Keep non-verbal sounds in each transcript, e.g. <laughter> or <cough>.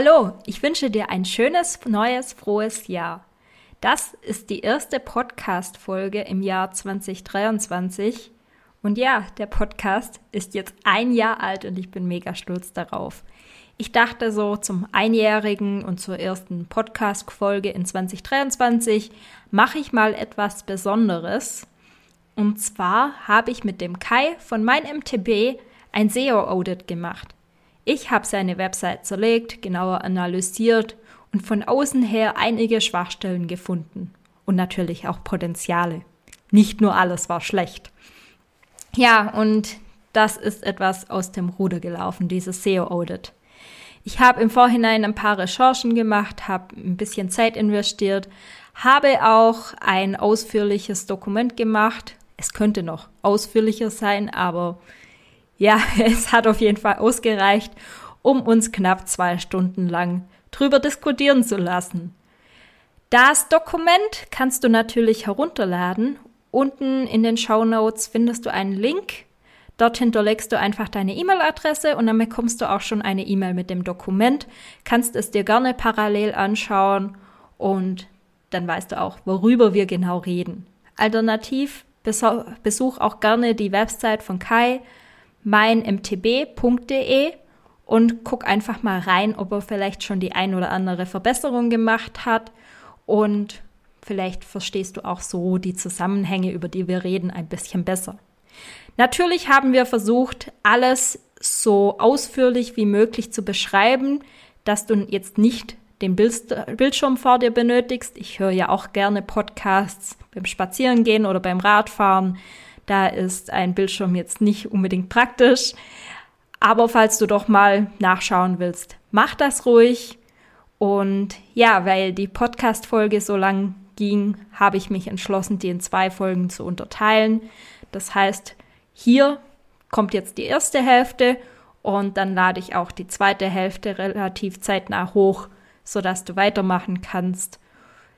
Hallo, ich wünsche dir ein schönes, neues, frohes Jahr. Das ist die erste Podcast-Folge im Jahr 2023. Und ja, der Podcast ist jetzt ein Jahr alt und ich bin mega stolz darauf. Ich dachte so zum Einjährigen und zur ersten Podcast-Folge in 2023 mache ich mal etwas Besonderes. Und zwar habe ich mit dem Kai von mein MTB ein SEO-Audit gemacht. Ich habe seine Website zerlegt, genauer analysiert und von außen her einige Schwachstellen gefunden. Und natürlich auch Potenziale. Nicht nur alles war schlecht. Ja, und das ist etwas aus dem Ruder gelaufen, dieses SEO-Audit. Ich habe im Vorhinein ein paar Recherchen gemacht, habe ein bisschen Zeit investiert, habe auch ein ausführliches Dokument gemacht. Es könnte noch ausführlicher sein, aber ja, <laughs> es hat auf jeden Fall ausgereicht, um uns knapp zwei Stunden lang drüber diskutieren zu lassen. Das Dokument kannst du natürlich herunterladen. Unten in den Show Notes findest du einen Link. Dort hinterlegst du einfach deine E-Mail-Adresse und dann bekommst du auch schon eine E-Mail mit dem Dokument. Kannst es dir gerne parallel anschauen und dann weißt du auch, worüber wir genau reden. Alternativ besuch auch gerne die Website von Kai meinmtb.de und guck einfach mal rein, ob er vielleicht schon die ein oder andere Verbesserung gemacht hat und vielleicht verstehst du auch so die Zusammenhänge, über die wir reden, ein bisschen besser. Natürlich haben wir versucht, alles so ausführlich wie möglich zu beschreiben, dass du jetzt nicht den Bildschirm vor dir benötigst. Ich höre ja auch gerne Podcasts beim Spazierengehen oder beim Radfahren. Da ist ein Bildschirm jetzt nicht unbedingt praktisch. Aber falls du doch mal nachschauen willst, mach das ruhig. Und ja, weil die Podcast-Folge so lang ging, habe ich mich entschlossen, die in zwei Folgen zu unterteilen. Das heißt, hier kommt jetzt die erste Hälfte und dann lade ich auch die zweite Hälfte relativ zeitnah hoch, sodass du weitermachen kannst.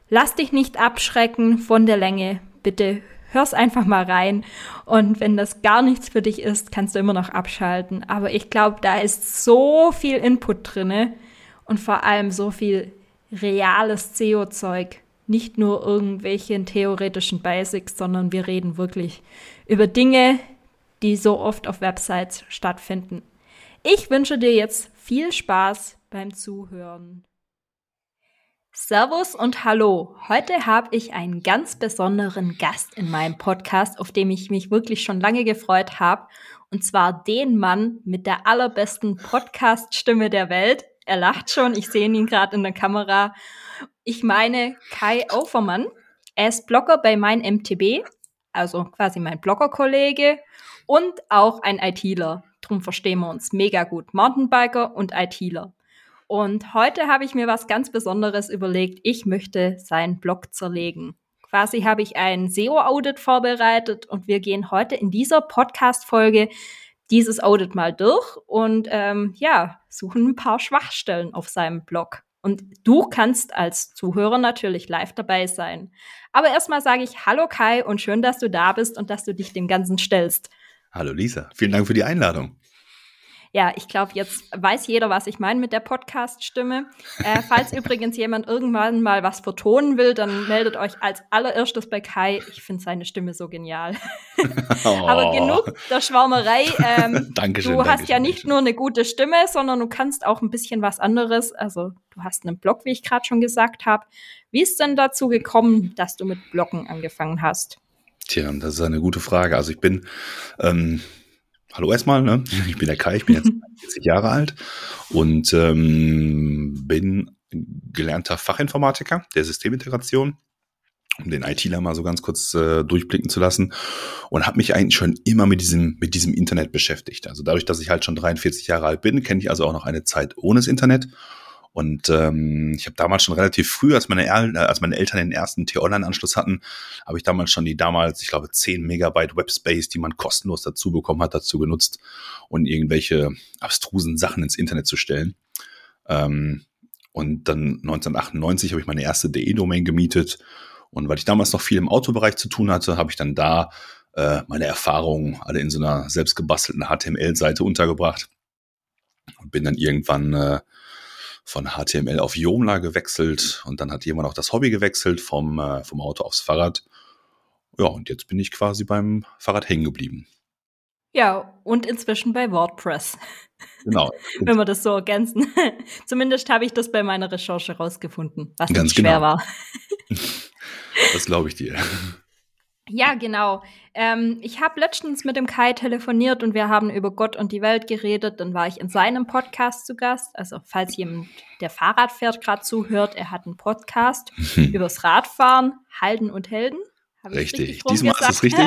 Lass dich nicht abschrecken von der Länge. Bitte hör's einfach mal rein. Und wenn das gar nichts für dich ist, kannst du immer noch abschalten. Aber ich glaube, da ist so viel Input drinne und vor allem so viel reales SEO-Zeug. Nicht nur irgendwelche theoretischen Basics, sondern wir reden wirklich über Dinge, die so oft auf Websites stattfinden. Ich wünsche dir jetzt viel Spaß beim Zuhören. Servus und Hallo. Heute habe ich einen ganz besonderen Gast in meinem Podcast, auf dem ich mich wirklich schon lange gefreut habe. Und zwar den Mann mit der allerbesten Podcast-Stimme der Welt. Er lacht schon, ich sehe ihn gerade in der Kamera. Ich meine Kai Aufermann. Er ist Blogger bei mein MTB, also quasi mein Bloggerkollege und auch ein ITler. Drum verstehen wir uns mega gut. Mountainbiker und ITler. Und heute habe ich mir was ganz Besonderes überlegt. Ich möchte seinen Blog zerlegen. Quasi habe ich ein SEO-Audit vorbereitet und wir gehen heute in dieser Podcast-Folge dieses Audit mal durch und ähm, ja, suchen ein paar Schwachstellen auf seinem Blog. Und du kannst als Zuhörer natürlich live dabei sein. Aber erstmal sage ich Hallo Kai und schön, dass du da bist und dass du dich dem Ganzen stellst. Hallo Lisa, vielen Dank für die Einladung. Ja, ich glaube, jetzt weiß jeder, was ich meine mit der Podcast-Stimme. Äh, falls <laughs> übrigens jemand irgendwann mal was vertonen will, dann meldet euch als allererstes bei Kai. Ich finde seine Stimme so genial. <laughs> oh. Aber genug der Schwärmerei. Ähm, <laughs> Dankeschön. Du hast Dankeschön, ja nicht Dankeschön. nur eine gute Stimme, sondern du kannst auch ein bisschen was anderes. Also du hast einen Blog, wie ich gerade schon gesagt habe. Wie ist denn dazu gekommen, dass du mit Bloggen angefangen hast? Tja, das ist eine gute Frage. Also ich bin ähm, Hallo erstmal, ne? <laughs> ich bin der Kai, ich bin jetzt <laughs> 40 Jahre alt und ähm, bin gelernter Fachinformatiker der Systemintegration um den ITler mal so ganz kurz äh, durchblicken zu lassen und habe mich eigentlich schon immer mit diesem mit diesem Internet beschäftigt. Also dadurch, dass ich halt schon 43 Jahre alt bin, kenne ich also auch noch eine Zeit ohne das Internet. Und ähm, ich habe damals schon relativ früh, als meine, äh, als meine Eltern den ersten T-Online-Anschluss hatten, habe ich damals schon die damals, ich glaube, 10 Megabyte Webspace, die man kostenlos dazu bekommen hat, dazu genutzt und irgendwelche abstrusen Sachen ins Internet zu stellen. Ähm, und dann 1998 habe ich meine erste DE-Domain gemietet und weil ich damals noch viel im Autobereich zu tun hatte, habe ich dann da äh, meine Erfahrungen alle in so einer selbst gebastelten HTML-Seite untergebracht und bin dann irgendwann äh, von HTML auf Joomla gewechselt und dann hat jemand auch das Hobby gewechselt vom, äh, vom Auto aufs Fahrrad. Ja, und jetzt bin ich quasi beim Fahrrad hängen geblieben. Ja, und inzwischen bei WordPress. Genau. <laughs> Wenn wir das so ergänzen. <laughs> Zumindest habe ich das bei meiner Recherche rausgefunden, was Ganz nicht schwer genau. war. <laughs> Das glaube ich dir. Ja, genau. Ähm, ich habe letztens mit dem Kai telefoniert und wir haben über Gott und die Welt geredet. Dann war ich in seinem Podcast zu Gast. Also falls jemand, der Fahrrad fährt, gerade zuhört, er hat einen Podcast <laughs> übers Radfahren, Halden und Helden. Richtig. richtig Diesmal ist es richtig.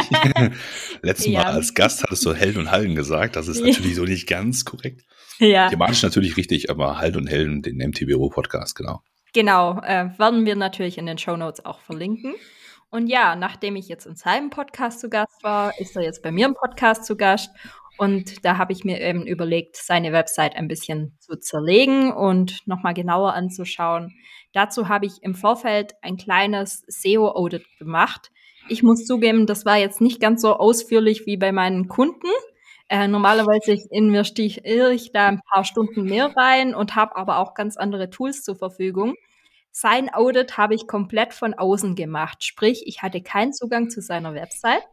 <laughs> Letztes Ja. Mal als Gast hattest du Helden und Halden gesagt. Das ist natürlich so nicht ganz korrekt. ja, Thematisch natürlich richtig, aber Halt und Helden, den MTBO Podcast, genau. genau. Äh, werden wir natürlich in den Show Notes auch verlinken. Und ja, nachdem ich jetzt in seinem Podcast zu Gast war, ist er jetzt bei mir im Podcast zu Gast. Und da habe ich mir eben überlegt, seine Website ein bisschen zu zerlegen und nochmal genauer anzuschauen. Dazu habe ich im Vorfeld ein kleines SEO-Audit gemacht. Ich muss zugeben, das war jetzt nicht ganz so ausführlich wie bei meinen Kunden. Äh, normalerweise investiere ich da ein paar Stunden mehr rein und habe aber auch ganz andere Tools zur Verfügung. Sein Audit habe ich komplett von außen gemacht. Sprich, ich hatte keinen Zugang zu seiner Website,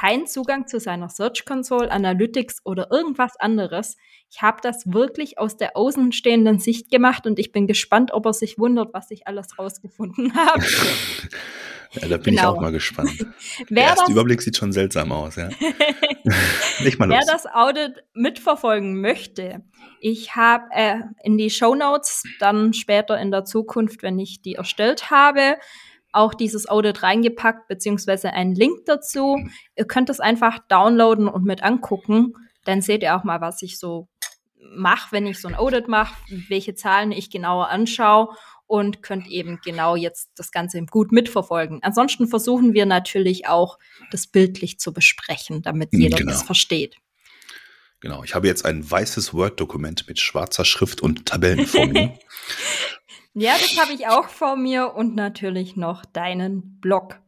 keinen Zugang zu seiner Search Console, Analytics oder irgendwas anderes. Ich habe das wirklich aus der außenstehenden Sicht gemacht und ich bin gespannt, ob er sich wundert, was ich alles rausgefunden <laughs> habe. <laughs> Ja, da bin ich Genau. auch mal gespannt. <laughs> Der Wer erste das, Überblick sieht schon seltsam aus, ja. Nicht mal wer los. das Audit mitverfolgen möchte, ich habe äh, in die Show Notes dann später in der Zukunft, wenn ich die erstellt habe, auch dieses Audit reingepackt, beziehungsweise einen Link dazu. Ihr könnt es einfach downloaden und mit angucken. Dann seht ihr auch mal, was ich so mache, wenn ich so ein Audit mache, welche Zahlen ich genauer anschaue und könnt eben genau jetzt das Ganze gut mitverfolgen. Ansonsten versuchen wir natürlich auch, das bildlich zu besprechen, damit Mhm, jeder genau. das versteht. Genau, ich habe jetzt ein weißes Word-Dokument mit schwarzer Schrift und Tabellen vor mir. <laughs> Ja, das habe ich auch vor mir und natürlich noch deinen Blog.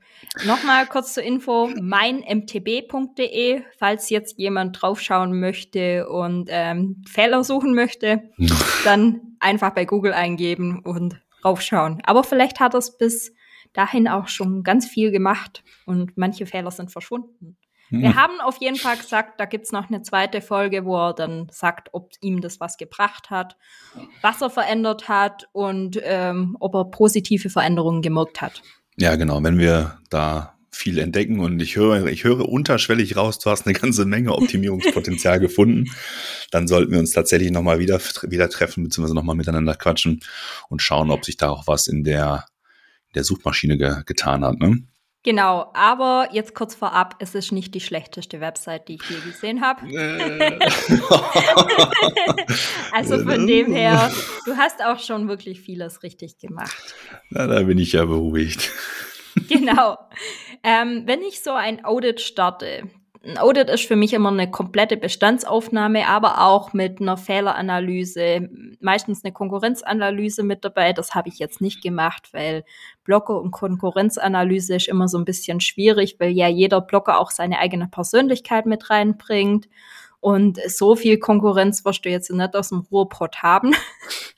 Nochmal kurz zur Info, meinmtb.de, falls jetzt jemand draufschauen möchte und ähm, Fehler suchen möchte, <laughs> dann einfach bei Google eingeben und raufschauen. Aber vielleicht hat es bis dahin auch schon ganz viel gemacht und manche Fehler sind verschwunden. Wir Hm. haben auf jeden Fall gesagt, da gibt's noch eine zweite Folge, wo er dann sagt, ob ihm das was gebracht hat, was er verändert hat und ähm, ob er positive Veränderungen gemerkt hat. Ja, genau, wenn wir da viel entdecken und ich höre, ich höre unterschwellig raus, du hast eine ganze Menge Optimierungspotenzial <laughs> gefunden, dann sollten wir uns tatsächlich nochmal wieder, wieder treffen, beziehungsweise nochmal miteinander quatschen und schauen, ob sich da auch was in der, der Suchmaschine ge, getan hat. Ne? Genau, aber jetzt kurz vorab, es ist nicht die schlechteste Website, die ich je gesehen habe. <laughs> <laughs> Also von dem her, du hast auch schon wirklich vieles richtig gemacht. Na, da bin ich ja beruhigt. Genau. Ähm, wenn ich so ein Audit starte, ein Audit ist für mich immer eine komplette Bestandsaufnahme, aber auch mit einer Fehleranalyse, meistens eine Konkurrenzanalyse mit dabei. Das habe ich jetzt nicht gemacht, weil Blocker und Konkurrenzanalyse ist immer so ein bisschen schwierig, weil ja jeder Blocker auch seine eigene Persönlichkeit mit reinbringt. Und so viel Konkurrenz wirst du jetzt nicht aus dem Ruhrpott haben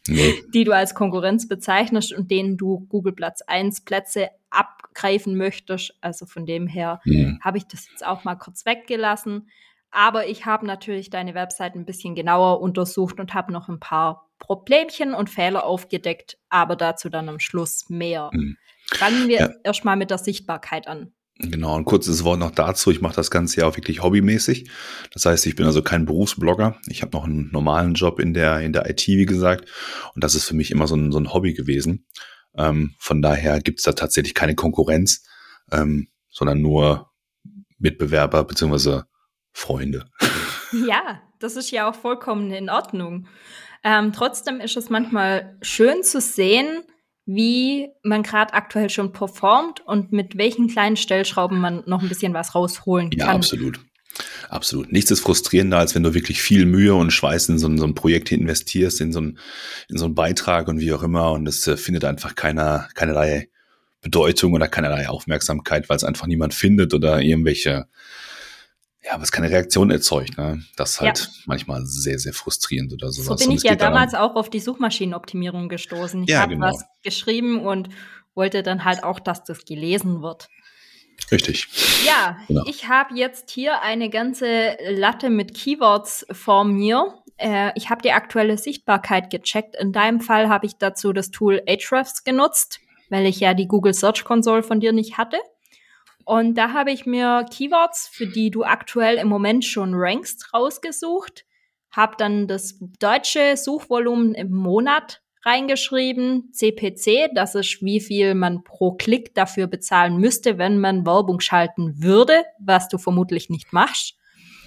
Nee. <laughs> die du als Konkurrenz bezeichnest und denen du Google Platz 1 Plätze abgreifen möchtest. Also von dem her Hm. habe ich das jetzt auch mal kurz weggelassen. Aber ich habe natürlich deine Website ein bisschen genauer untersucht und habe noch ein paar Problemchen und Fehler aufgedeckt, aber dazu dann am Schluss mehr. Mhm. Fangen wir Ja. erstmal mit der Sichtbarkeit an. Genau, ein kurzes Wort noch dazu. Ich mache das Ganze ja auch wirklich hobbymäßig. Das heißt, ich bin also kein Berufsblogger. Ich habe noch einen normalen Job in der, in der IT, wie gesagt. Und das ist für mich immer so ein, so ein Hobby gewesen. Ähm, von daher gibt's da tatsächlich keine Konkurrenz, ähm, sondern nur Mitbewerber beziehungsweise Freunde. Ja, das ist ja auch vollkommen in Ordnung. Ähm, trotzdem ist es manchmal schön zu sehen, wie man gerade aktuell schon performt und mit welchen kleinen Stellschrauben man noch ein bisschen was rausholen kann. Ja, absolut. Absolut. Nichts ist frustrierender, als wenn du wirklich viel Mühe und Schweiß in so, ein, so ein Projekt investierst, in so, ein, in so einen Beitrag und wie auch immer. Und es äh, findet einfach keiner, keinerlei Bedeutung oder keinerlei Aufmerksamkeit, weil es einfach niemand findet oder irgendwelche ja, was keine Reaktion erzeugt. Ne? Das ist halt ja. manchmal sehr, sehr frustrierend oder sowas. So bin ich ja damals daran, auch auf die Suchmaschinenoptimierung gestoßen. Ich ja, habe genau. was geschrieben und wollte dann halt auch, dass das gelesen wird. Richtig. Ja, genau. ich habe jetzt hier eine ganze Latte mit Keywords vor mir. Äh, ich habe die aktuelle Sichtbarkeit gecheckt. In deinem Fall habe ich dazu das Tool Ahrefs genutzt, weil ich ja die Google Search Console von dir nicht hatte. Und da habe ich mir Keywords, für die du aktuell im Moment schon rankst, rausgesucht, habe dann das deutsche Suchvolumen im Monat reingeschrieben, CPC, das ist wie viel man pro Klick dafür bezahlen müsste, wenn man Werbung schalten würde, was du vermutlich nicht machst.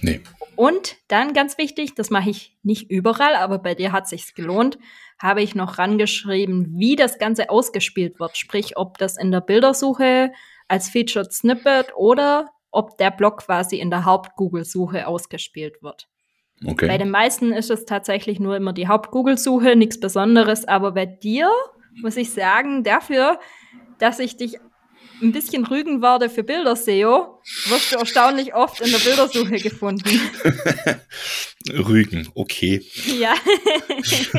Nee. Und dann ganz wichtig, das mache ich nicht überall, aber bei dir hat sich's gelohnt, habe ich noch rangeschrieben, wie das Ganze ausgespielt wird, sprich, ob das in der Bildersuche als Featured Snippet oder ob der Block quasi in der Haupt-Google-Suche ausgespielt wird. Okay. Bei den meisten ist es tatsächlich nur immer die Haupt-Google-Suche, nichts Besonderes. Aber bei dir muss ich sagen, dafür, dass ich dich ein bisschen rügen werde für Bilderseo, wirst du erstaunlich oft in der Bildersuche gefunden. <laughs> Rügen, okay. Ja. <laughs> ich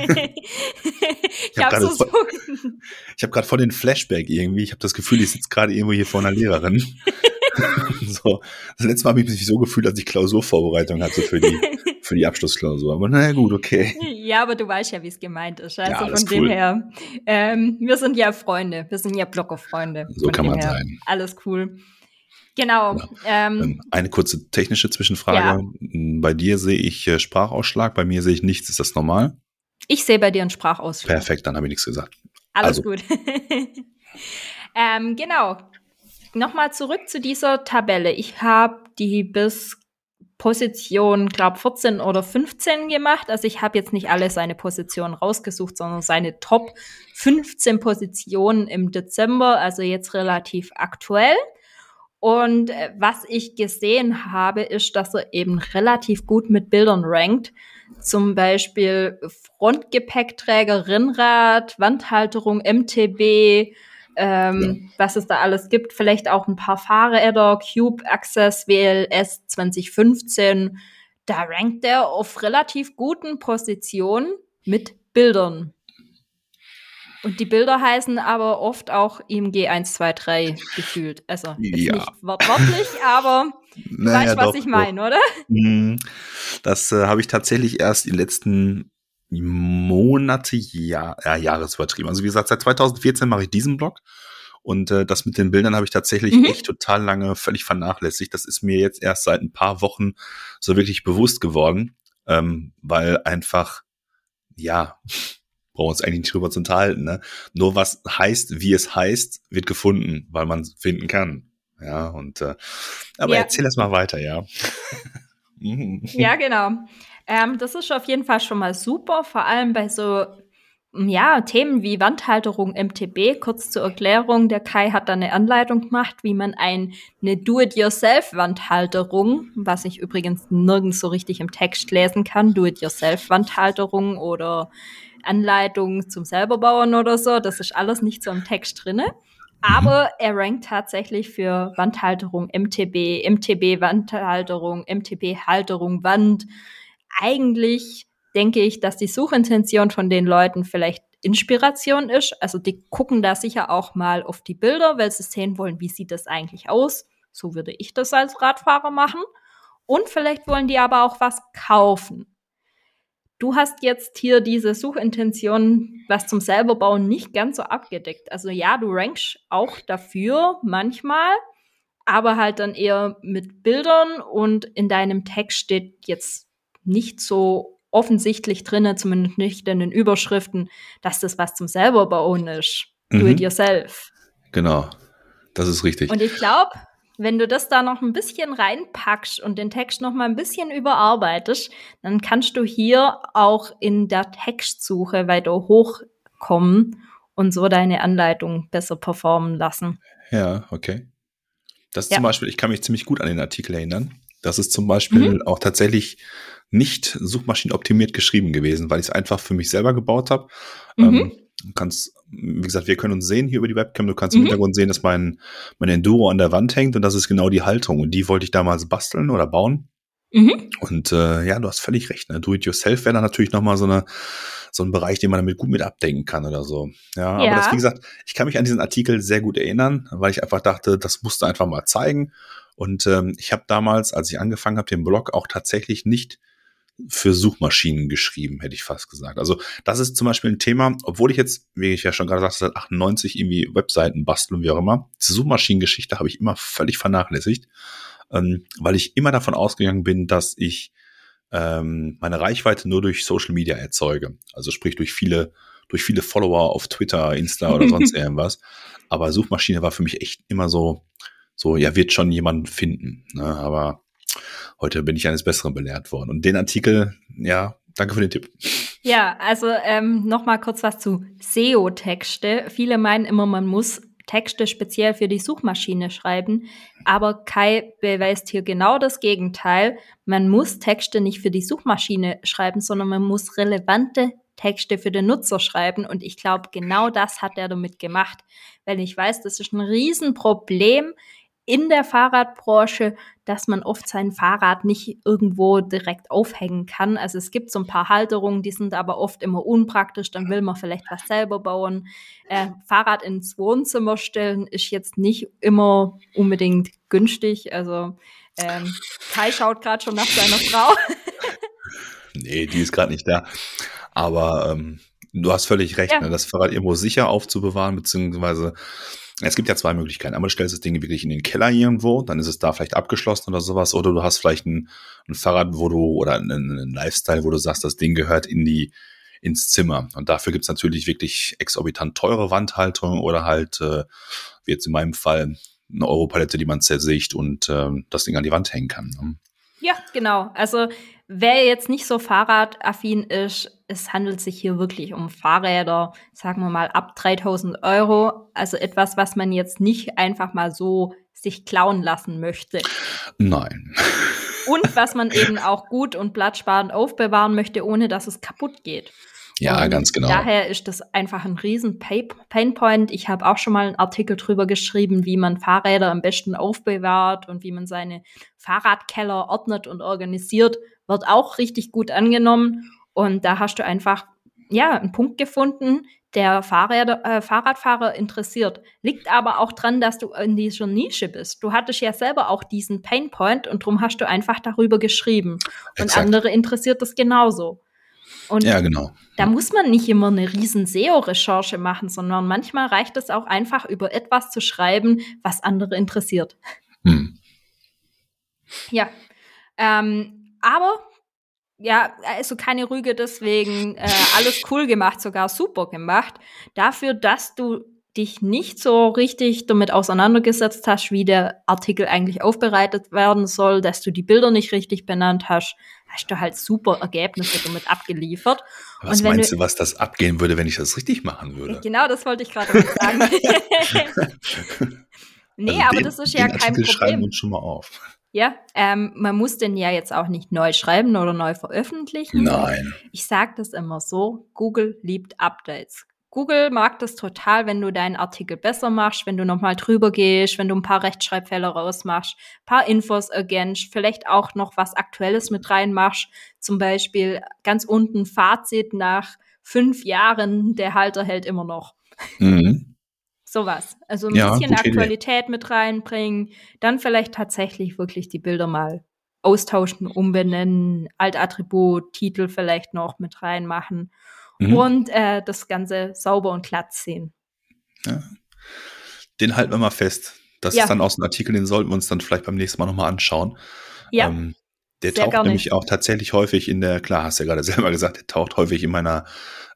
habe hab so gerade voll den Flashback irgendwie. Ich habe das Gefühl, ich sitze gerade irgendwo hier vor einer Lehrerin. <laughs> <laughs> so, das letzte Mal habe ich mich so gefühlt, als ich Klausurvorbereitung hatte für die, <laughs> für die Abschlussklausur. Aber naja, gut, okay. Ja, aber du weißt ja, wie es gemeint ist. Also ja, von dem her, ähm, wir sind ja Freunde. Wir sind ja Blogger-Freunde. So kann man her. sein. Alles cool. Genau. Ja. Ähm, ähm, Eine kurze technische Zwischenfrage. Ja. Bei dir sehe ich äh, Sprachausschlag, bei mir sehe ich nichts. Ist das normal? Ich sehe bei dir einen Sprachausschlag. Perfekt, dann habe ich nichts gesagt. Alles also. gut. <laughs> ähm, genau. Nochmal zurück zu dieser Tabelle. Ich habe die bis Position, glaube 14 oder 15 gemacht. Also ich habe jetzt nicht alle seine Positionen rausgesucht, sondern seine Top 15 Positionen im Dezember, also jetzt relativ aktuell. Und äh, was ich gesehen habe, ist, dass er eben relativ gut mit Bildern rankt. Zum Beispiel Frontgepäckträger, Rennrad, Wandhalterung, MTB, ähm, ja. was es da alles gibt. Vielleicht auch ein paar Fahrräder, Cube Access WLS 2015. Da rankt er auf relativ guten Positionen mit Bildern. Und die Bilder heißen aber oft auch IMG 123 gefühlt. Also ja. nicht wortwörtlich, aber du naja, weißt, was doch, ich meine, oder? Mhm. Das äh, habe ich tatsächlich erst die letzten Monate, ja, ja, Jahresübertrieben. Also wie gesagt, seit 2014 mache ich diesen Blog. Und äh, das mit den Bildern habe ich tatsächlich mhm. echt total lange völlig vernachlässigt. Das ist mir jetzt erst seit ein paar Wochen so wirklich bewusst geworden, ähm, weil einfach, ja, brauchen wir uns eigentlich nicht drüber zu unterhalten. Ne? Nur was heißt, wie es heißt, wird gefunden, weil man es finden kann. Ja, und äh, aber ja. erzähl erst mal weiter, ja. <laughs> ja, genau. Ähm, das ist auf jeden Fall schon mal super, vor allem bei so ja, Themen wie Wandhalterung MTB, kurz zur Erklärung, der Kai hat da eine Anleitung gemacht, wie man ein, eine Do-it-yourself-Wandhalterung, was ich übrigens nirgends so richtig im Text lesen kann, Do-it-yourself-Wandhalterung oder Anleitung zum selberbauen oder so, das ist alles nicht so im Text drinne. Aber er rankt tatsächlich für Wandhalterung MTB, MTB-Wandhalterung, MTB-Halterung, Wand, eigentlich denke ich, dass die Suchintention von den Leuten vielleicht Inspiration ist. Also die gucken da sicher auch mal auf die Bilder, weil sie sehen wollen, wie sieht das eigentlich aus. So würde ich das als Radfahrer machen. Und vielleicht wollen die aber auch was kaufen. Du hast jetzt hier diese Suchintention, was zum selberbauen, nicht ganz so abgedeckt. Also ja, du rankst auch dafür manchmal, aber halt dann eher mit Bildern und in deinem Text steht jetzt nicht so offensichtlich drinne, zumindest nicht in den Überschriften, dass das was zum selberbauen ist. do it yourself. Genau, das ist richtig. Und ich glaube, wenn du das da noch ein bisschen reinpackst und den Text noch mal ein bisschen überarbeitest, dann kannst du hier auch in der Textsuche weiter hochkommen und so deine Anleitung besser performen lassen. Ja, okay. Das ja. zum Beispiel, ich kann mich ziemlich gut an den Artikel erinnern. Das ist zum Beispiel mhm. auch tatsächlich nicht suchmaschinenoptimiert geschrieben gewesen, weil ich es einfach für mich selber gebaut habe. Mhm. Ähm, du kannst, wie gesagt, wir können uns sehen hier über die Webcam. Du kannst mhm. im Hintergrund sehen, dass mein, mein Enduro an der Wand hängt und das ist genau die Haltung. Und die wollte ich damals basteln oder bauen. Mhm. Und äh, ja, du hast völlig recht. Ne? Do-it-yourself wäre dann natürlich nochmal so eine so ein Bereich, den man damit gut mit abdenken kann oder so. Ja, ja, aber das, wie gesagt, ich kann mich an diesen Artikel sehr gut erinnern, weil ich einfach dachte, das musst du einfach mal zeigen. Und ähm, ich habe damals, als ich angefangen habe, den Blog auch tatsächlich nicht für Suchmaschinen geschrieben, hätte ich fast gesagt. Also das ist zum Beispiel ein Thema, obwohl ich jetzt, wie ich ja schon gerade sagte, seit 98 irgendwie Webseiten basteln, wie auch immer. Diese Suchmaschinengeschichte habe ich immer völlig vernachlässigt, ähm, weil ich immer davon ausgegangen bin, dass ich ähm, meine Reichweite nur durch Social Media erzeuge. Also sprich durch viele, durch viele Follower auf Twitter, Insta oder sonst <laughs> irgendwas. Aber Suchmaschine war für mich echt immer so, so, ja, wird schon jemand finden. Ne? Aber heute bin ich eines Besseren belehrt worden. Und den Artikel, ja, danke für den Tipp. Ja, also ähm, noch mal kurz was zu SEO-Texte. Viele meinen immer, man muss Texte speziell für die Suchmaschine schreiben. Aber Kai beweist hier genau das Gegenteil. Man muss Texte nicht für die Suchmaschine schreiben, sondern man muss relevante Texte für den Nutzer schreiben. Und ich glaube, genau das hat er damit gemacht. Weil ich weiß, das ist ein Riesenproblem in der Fahrradbranche, dass man oft sein Fahrrad nicht irgendwo direkt aufhängen kann. Also es gibt so ein paar Halterungen, die sind aber oft immer unpraktisch. Dann will man vielleicht was selber bauen. Äh, Fahrrad ins Wohnzimmer stellen ist jetzt nicht immer unbedingt günstig. Also ähm, Kai schaut gerade schon nach seiner Frau. <laughs> nee, die ist gerade nicht da. Aber ähm, du hast völlig recht, ja. ne? das Fahrrad irgendwo sicher aufzubewahren, beziehungsweise es gibt ja zwei Möglichkeiten. Einmal du stellst das Ding wirklich in den Keller irgendwo, dann ist es da vielleicht abgeschlossen oder sowas, oder du hast vielleicht ein, ein Fahrrad, wo du, oder einen, Lifestyle, wo du sagst, das Ding gehört in die, ins Zimmer. Und dafür gibt's natürlich wirklich exorbitant teure Wandhaltung oder halt, äh, wie jetzt in meinem Fall, eine Europalette, die man zersägt und äh, das Ding an die Wand hängen kann. Ne? Ja, genau. Also wer jetzt nicht so fahrradaffin ist, es handelt sich hier wirklich um Fahrräder, sagen wir mal ab 3000 Euro. Also etwas, was man jetzt nicht einfach mal so sich klauen lassen möchte. Nein. Und was man <laughs> eben auch gut und platzsparend aufbewahren möchte, ohne dass es kaputt geht. Ja, und ganz genau. Daher ist das einfach ein riesen Painpoint. Ich habe auch schon mal einen Artikel drüber geschrieben, wie man Fahrräder am besten aufbewahrt und wie man seine Fahrradkeller ordnet und organisiert. Wird auch richtig gut angenommen. Und da hast du einfach, ja, einen Punkt gefunden, der Fahrräder, äh, Fahrradfahrer interessiert. Liegt aber auch dran, dass du in dieser Nische bist. Du hattest ja selber auch diesen Painpoint und darum hast du einfach darüber geschrieben. Und Exakt. andere interessiert das genauso. Und ja, genau. Da muss man nicht immer eine riesen SEO-Recherche machen, sondern manchmal reicht es auch einfach, über etwas zu schreiben, was andere interessiert. Hm. Ja. Ähm, aber ja, also keine Rüge deswegen, äh, alles cool gemacht, sogar super gemacht. Dafür, dass du dich nicht so richtig damit auseinandergesetzt hast, wie der Artikel eigentlich aufbereitet werden soll, dass du die Bilder nicht richtig benannt hast, hast du halt super Ergebnisse damit abgeliefert. Was meinst du, was das abgehen würde, wenn ich das richtig machen würde? Genau, das wollte ich gerade sagen. <laughs> nee, also aber den, das ist ja kein Artikel Problem. schreiben uns schon mal auf. Ja, ähm, man muss den ja jetzt auch nicht neu schreiben oder neu veröffentlichen. Nein. Ich sage das immer so, Google liebt Updates. Google mag das total, wenn du deinen Artikel besser machst, wenn du nochmal drüber gehst, wenn du ein paar Rechtschreibfehler rausmachst, paar Infos ergänzt, vielleicht auch noch was Aktuelles mit reinmachst. Zum Beispiel ganz unten Fazit nach fünf Jahren, der Halter hält immer noch. Mhm. Sowas. Also ein ja, bisschen Aktualität Idee. mit reinbringen, dann vielleicht tatsächlich wirklich die Bilder mal austauschen, umbenennen, Altattribut, Titel vielleicht noch mit reinmachen mhm. und äh, das Ganze sauber und glatt sehen. Ja. Den halten wir mal fest. Das ja. ist dann aus dem Artikel, den sollten wir uns dann vielleicht beim nächsten Mal nochmal anschauen. Ja. Ähm, Der Sehr taucht nämlich auch tatsächlich häufig in der, klar, hast du ja gerade <laughs> selber gesagt, der taucht häufig in meiner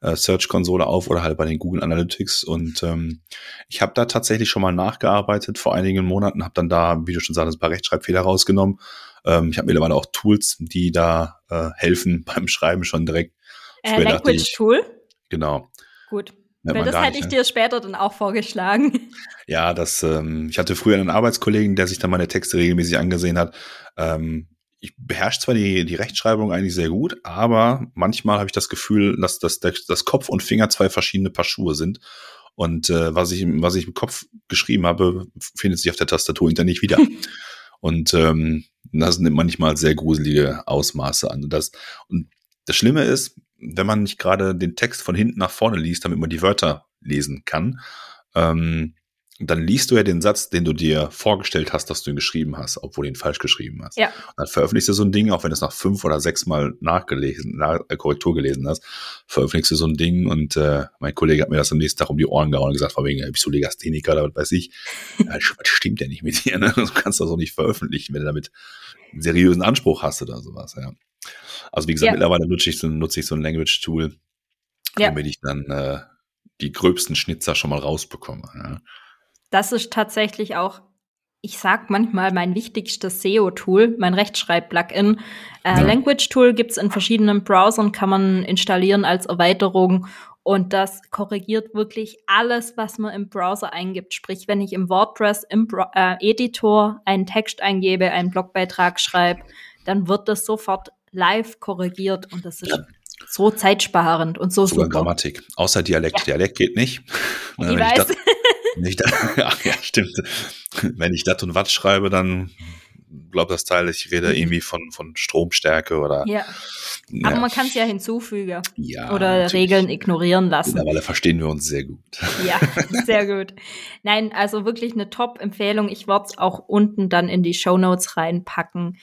äh, Search-Konsole auf oder halt bei den Google Analytics. Und ähm, ich habe da tatsächlich schon mal nachgearbeitet vor einigen Monaten, habe dann da, wie du schon sagst, ein paar Rechtschreibfehler rausgenommen. Ähm, ich habe mittlerweile auch Tools, die da äh, helfen <laughs> beim Schreiben schon direkt. Äh, Früher dachte Language ich- Tool. Genau. Gut. Weil das hätte ich ne? dir später dann auch vorgeschlagen. Ja, das, ähm, ich hatte früher einen Arbeitskollegen, der sich dann meine Texte regelmäßig angesehen hat. Ähm, ich beherrsche zwar die, die Rechtschreibung eigentlich sehr gut, aber manchmal habe ich das Gefühl, dass das, das Kopf und Finger zwei verschiedene Paar Schuhe sind. Und äh, was, ich, was ich im Kopf geschrieben habe, findet sich auf der Tastatur hinter nicht wieder. <laughs> und ähm, das nimmt manchmal sehr gruselige Ausmaße an. Und das, und das Schlimme ist, wenn man nicht gerade den Text von hinten nach vorne liest, damit man die Wörter lesen kann, ähm, dann liest du ja den Satz, den du dir vorgestellt hast, dass du ihn geschrieben hast, obwohl du ihn falsch geschrieben hast. Ja. Und dann veröffentlichst du so ein Ding, auch wenn du es nach fünf oder sechs Mal nachgelesen, nach, äh, Korrektur gelesen hast, veröffentlichst du so ein Ding und äh, mein Kollege hat mir das am nächsten Tag um die Ohren gehauen und gesagt, von wegen, bist du Legastheniker oder was weiß ich. <laughs> Ja, was stimmt ja nicht mit dir, ne? Du kannst das auch nicht veröffentlichen, wenn du damit einen seriösen Anspruch hast oder sowas, ja. Also wie gesagt, Ja. mittlerweile nutze ich so, nutze ich so ein Language-Tool, Ja. damit ich dann äh, die gröbsten Schnitzer schon mal rausbekomme. Ja. Das ist tatsächlich auch, ich sag manchmal, mein wichtigstes SEO-Tool, mein Rechtschreib-Plugin. Äh, Ja. Language Tool gibt's in verschiedenen Browsern, kann man installieren als Erweiterung. Und das korrigiert wirklich alles, was man im Browser eingibt. Sprich, wenn ich im WordPress im Bro äh, Editor einen Text eingebe, einen Blogbeitrag schreibe, dann wird das sofort live korrigiert und das ist Ja. so zeitsparend und so Sogar super. Grammatik. Außer Dialekt. Dialekt geht nicht. <laughs> Ich Wenn weiß. das- <laughs> wenn ich das, <laughs> ach ja, stimmt. Wenn ich das und was schreibe, dann glaubt das Teil, ich rede irgendwie von, von Stromstärke oder. Ja, ja, aber man kann es ja hinzufügen. ja, oder natürlich. Regeln ignorieren lassen. Mittlerweile verstehen wir uns sehr gut. Ja, sehr gut. Nein, also wirklich eine Top-Empfehlung. Ich werde es auch unten dann in die Show Notes reinpacken.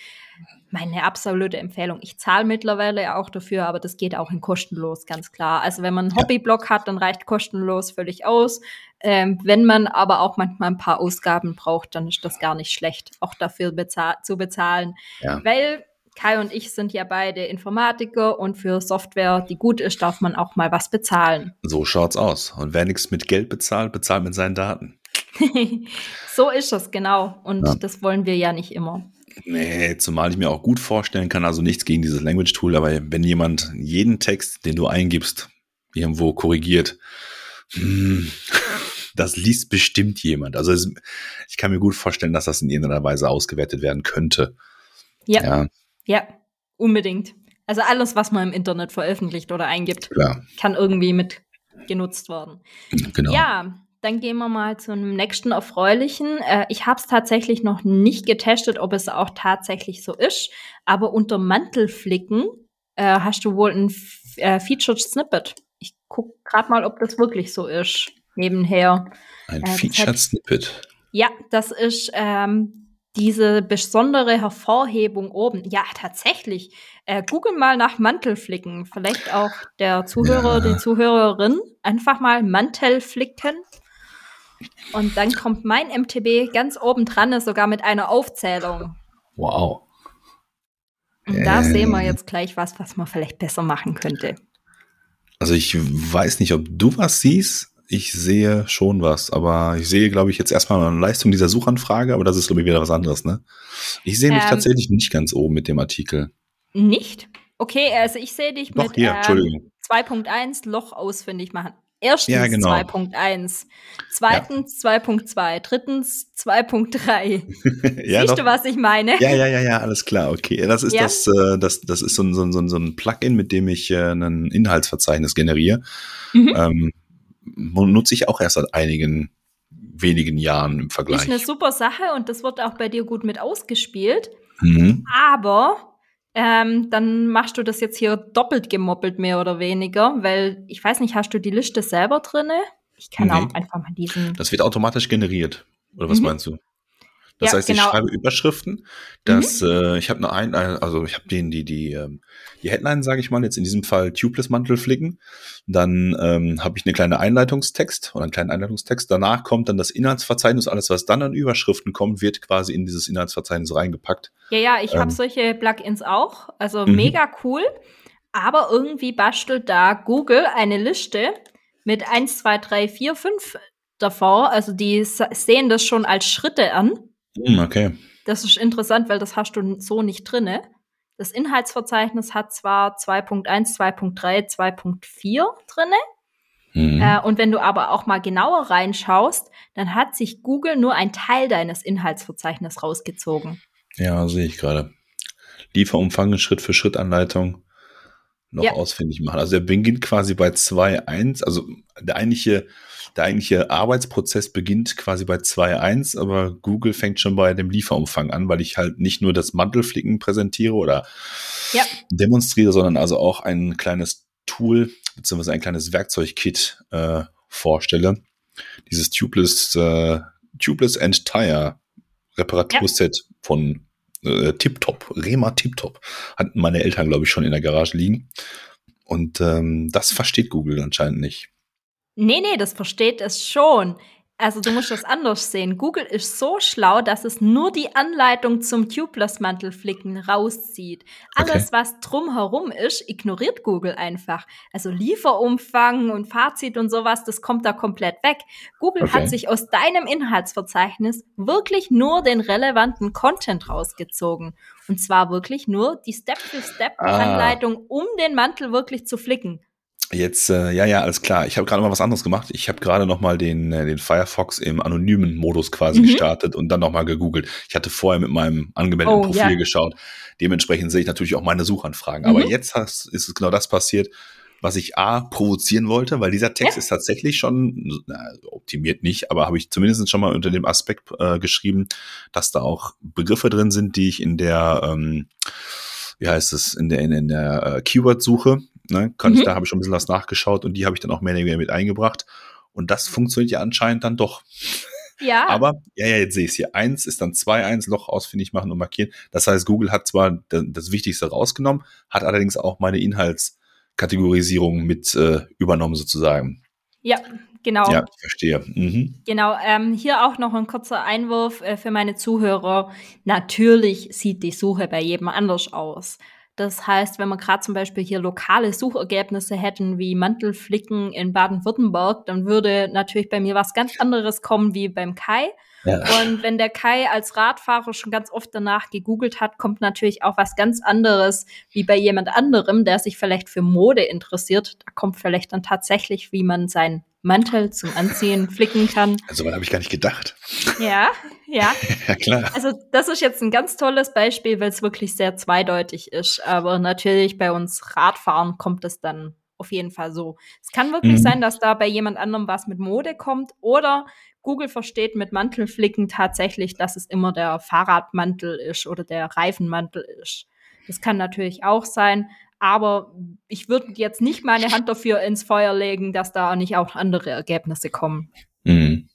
Meine absolute Empfehlung. Ich zahle mittlerweile auch dafür, aber das geht auch in kostenlos, ganz klar. Also wenn man einen Hobbyblog hat, dann reicht kostenlos völlig aus. Ähm, wenn man aber auch manchmal ein paar Ausgaben braucht, dann ist das gar nicht schlecht, auch dafür bezahl zu bezahlen. Ja. Weil Kai und ich sind ja beide Informatiker und für Software, die gut ist, darf man auch mal was bezahlen. So schaut's aus. Und wer nichts mit Geld bezahlt, bezahlt mit seinen Daten. <laughs> so ist es, genau. Und Ja. das wollen wir ja nicht immer. Nee, zumal ich mir auch gut vorstellen kann, also nichts gegen dieses Language-Tool, aber wenn jemand jeden Text, den du eingibst, irgendwo korrigiert, hm, <laughs> das liest bestimmt jemand. Also es, ich kann mir gut vorstellen, dass das in irgendeiner Weise ausgewertet werden könnte. Ja, ja, Ja, unbedingt. Also alles, was man im Internet veröffentlicht oder eingibt, klar, kann irgendwie mit genutzt werden. genau. Ja, dann gehen wir mal zum nächsten erfreulichen. Äh, ich habe es tatsächlich noch nicht getestet, ob es auch tatsächlich so ist, aber unter Mantelflicken äh, hast du wohl ein F äh, Featured Snippet. Ich guck gerade mal, ob das wirklich so ist. Nebenher. Ein äh, Featured Snippet. Ja, das ist ähm, diese besondere Hervorhebung oben. Ja, tatsächlich. Äh, Google mal nach Mantelflicken. Vielleicht auch der Zuhörer, Ja. die Zuhörerin. Einfach mal Mantelflicken. Und dann kommt mein MTB ganz oben dran, ist sogar mit einer Aufzählung. Wow. Und da Äh. sehen wir jetzt gleich was, was man vielleicht besser machen könnte. Also ich weiß nicht, ob du was siehst. Ich sehe schon was, aber ich sehe, glaube ich, jetzt erstmal eine Leistung dieser Suchanfrage, aber das ist, glaube ich, wieder was anderes, ne? Ich sehe mich Ähm. tatsächlich nicht ganz oben mit dem Artikel. Nicht? Okay, also ich sehe dich Doch, mit hier, ähm, Entschuldigung. 2.1 Loch ausfindig machen. Erstens Ja, genau. 2.1, zweitens 2.2, drittens 2.3. <laughs> ja, Siehst doch. du, was ich meine? Ja, ja, ja, ja, alles klar, okay. Das ist Ja. das, äh, das, das ist so ein, so ein, so ein, Plugin, mit dem ich äh, ein Inhaltsverzeichnis generiere. Mhm. Ähm, nutze ich auch erst seit einigen wenigen Jahren im Ist Vergleich. eine super Sache und das wird auch bei dir gut mit ausgespielt. Mhm. Aber ähm, dann machst du das jetzt hier doppelt gemoppelt, mehr oder weniger, weil ich weiß nicht, hast du die Liste selber drinne? Ich kann Nee. auch einfach mal diesen. Das wird automatisch generiert. Oder was Mhm. meinst du? Das Ja, heißt, genau. ich schreibe Überschriften. Dass, äh, ich habe eine ein, also ich habe den die die ähm, die Headline, sage ich mal, jetzt in diesem Fall Tubeless Mantel flicken. Dann ähm, habe ich eine kleine Einleitungstext oder einen kleinen Einleitungstext. Danach kommt dann das Inhaltsverzeichnis. Alles, was dann an Überschriften kommt, wird quasi in dieses Inhaltsverzeichnis reingepackt. Ja, ja, ich Ähm. habe solche Plugins auch. Also Mhm. mega cool. Aber irgendwie bastelt da Google eine Liste mit 1, 2, 3, 4, 5 davor. Also die sehen das schon als Schritte an. Hm, okay. Das ist interessant, weil das hast du so nicht drinne. Das Inhaltsverzeichnis hat zwar 2.1, 2.3, 2.4 drinne. Mhm. Äh, und wenn du aber auch mal genauer reinschaust, dann hat sich Google nur ein Teil deines Inhaltsverzeichnisses rausgezogen. Ja, sehe ich gerade. Lieferumfang, Schritt für Schritt Anleitung noch Ja. ausfindig machen. Also der beginnt quasi bei 2.1, also der eigentliche, der eigentliche Arbeitsprozess beginnt quasi bei 2.1, aber Google fängt schon bei dem Lieferumfang an, weil ich halt nicht nur das Mantelflicken präsentiere oder Ja. demonstriere, sondern also auch ein kleines Tool beziehungsweise ein kleines Werkzeugkit äh, vorstelle. Dieses Tubeless, äh, Tubeless and Tire Reparaturset von äh, Tiptop, Rema Tiptop. Hatten meine Eltern, glaube ich, schon in der Garage liegen. Und ähm, das versteht Google anscheinend nicht. Nee, nee, das versteht es schon. Also du musst das anders sehen. Google ist so schlau, dass es nur die Anleitung zum Tubeless-Mantelflicken rauszieht. Alles, Okay. was drumherum ist, ignoriert Google einfach. Also Lieferumfang und Fazit und sowas, das kommt da komplett weg. Google Okay. hat sich aus deinem Inhaltsverzeichnis wirklich nur den relevanten Content rausgezogen. Und zwar wirklich nur die Ah. Step-für-Step-Anleitung, um den Mantel wirklich zu flicken. Jetzt, äh, ja, ja, alles klar. Ich habe gerade mal was anderes gemacht. Ich habe gerade noch mal den, äh, den Firefox im anonymen Modus quasi Mhm. gestartet und dann noch mal gegoogelt. Ich hatte vorher mit meinem angemeldeten Oh, Profil ja. geschaut. Dementsprechend sehe ich natürlich auch meine Suchanfragen. Aber Mhm. jetzt hast, ist es genau das passiert, was ich A, provozieren wollte, weil dieser Text Ja. ist tatsächlich schon, na, optimiert nicht, aber habe ich zumindest schon mal unter dem Aspekt äh, geschrieben, dass da auch Begriffe drin sind, die ich in der, ähm, wie heißt es, in der, in, in der äh, Keyword-Suche, ne, kann ich, Mhm. da habe ich schon ein bisschen was nachgeschaut und die habe ich dann auch mehr oder weniger mit eingebracht. Und das funktioniert ja anscheinend dann doch. Ja. <laughs> Aber, ja, ja, jetzt sehe ich es hier. Eins ist dann zwei, eins, Loch ausfindig machen und markieren. Das heißt, Google hat zwar das Wichtigste rausgenommen, hat allerdings auch meine Inhaltskategorisierung mit äh, übernommen sozusagen. ja, genau. Ja, ich verstehe. Mhm. Genau, ähm, hier auch noch ein kurzer Einwurf äh, für meine Zuhörer. Natürlich sieht die Suche bei jedem anders aus. Das heißt, wenn wir gerade zum Beispiel hier lokale Suchergebnisse hätten, wie Mantelflicken in Baden-Württemberg, dann würde natürlich bei mir was ganz anderes kommen wie beim Kai. Ja. Und wenn der Kai als Radfahrer schon ganz oft danach gegoogelt hat, kommt natürlich auch was ganz anderes wie bei jemand anderem, der sich vielleicht für Mode interessiert. Da kommt vielleicht dann tatsächlich, wie man seinen Mantel zum Anziehen flicken kann. Also, weit habe ich gar nicht gedacht. Ja, ja. <laughs> Ja, klar. Also das ist jetzt ein ganz tolles Beispiel, weil es wirklich sehr zweideutig ist. Aber natürlich bei uns Radfahren kommt es dann auf jeden Fall so. Es kann wirklich Mhm. sein, dass da bei jemand anderem was mit Mode kommt oder Google versteht mit Mantelflicken tatsächlich, dass es immer der Fahrradmantel ist oder der Reifenmantel ist. Das kann natürlich auch sein, aber ich würde jetzt nicht meine Hand dafür ins Feuer legen, dass da nicht auch andere Ergebnisse kommen. Mhm.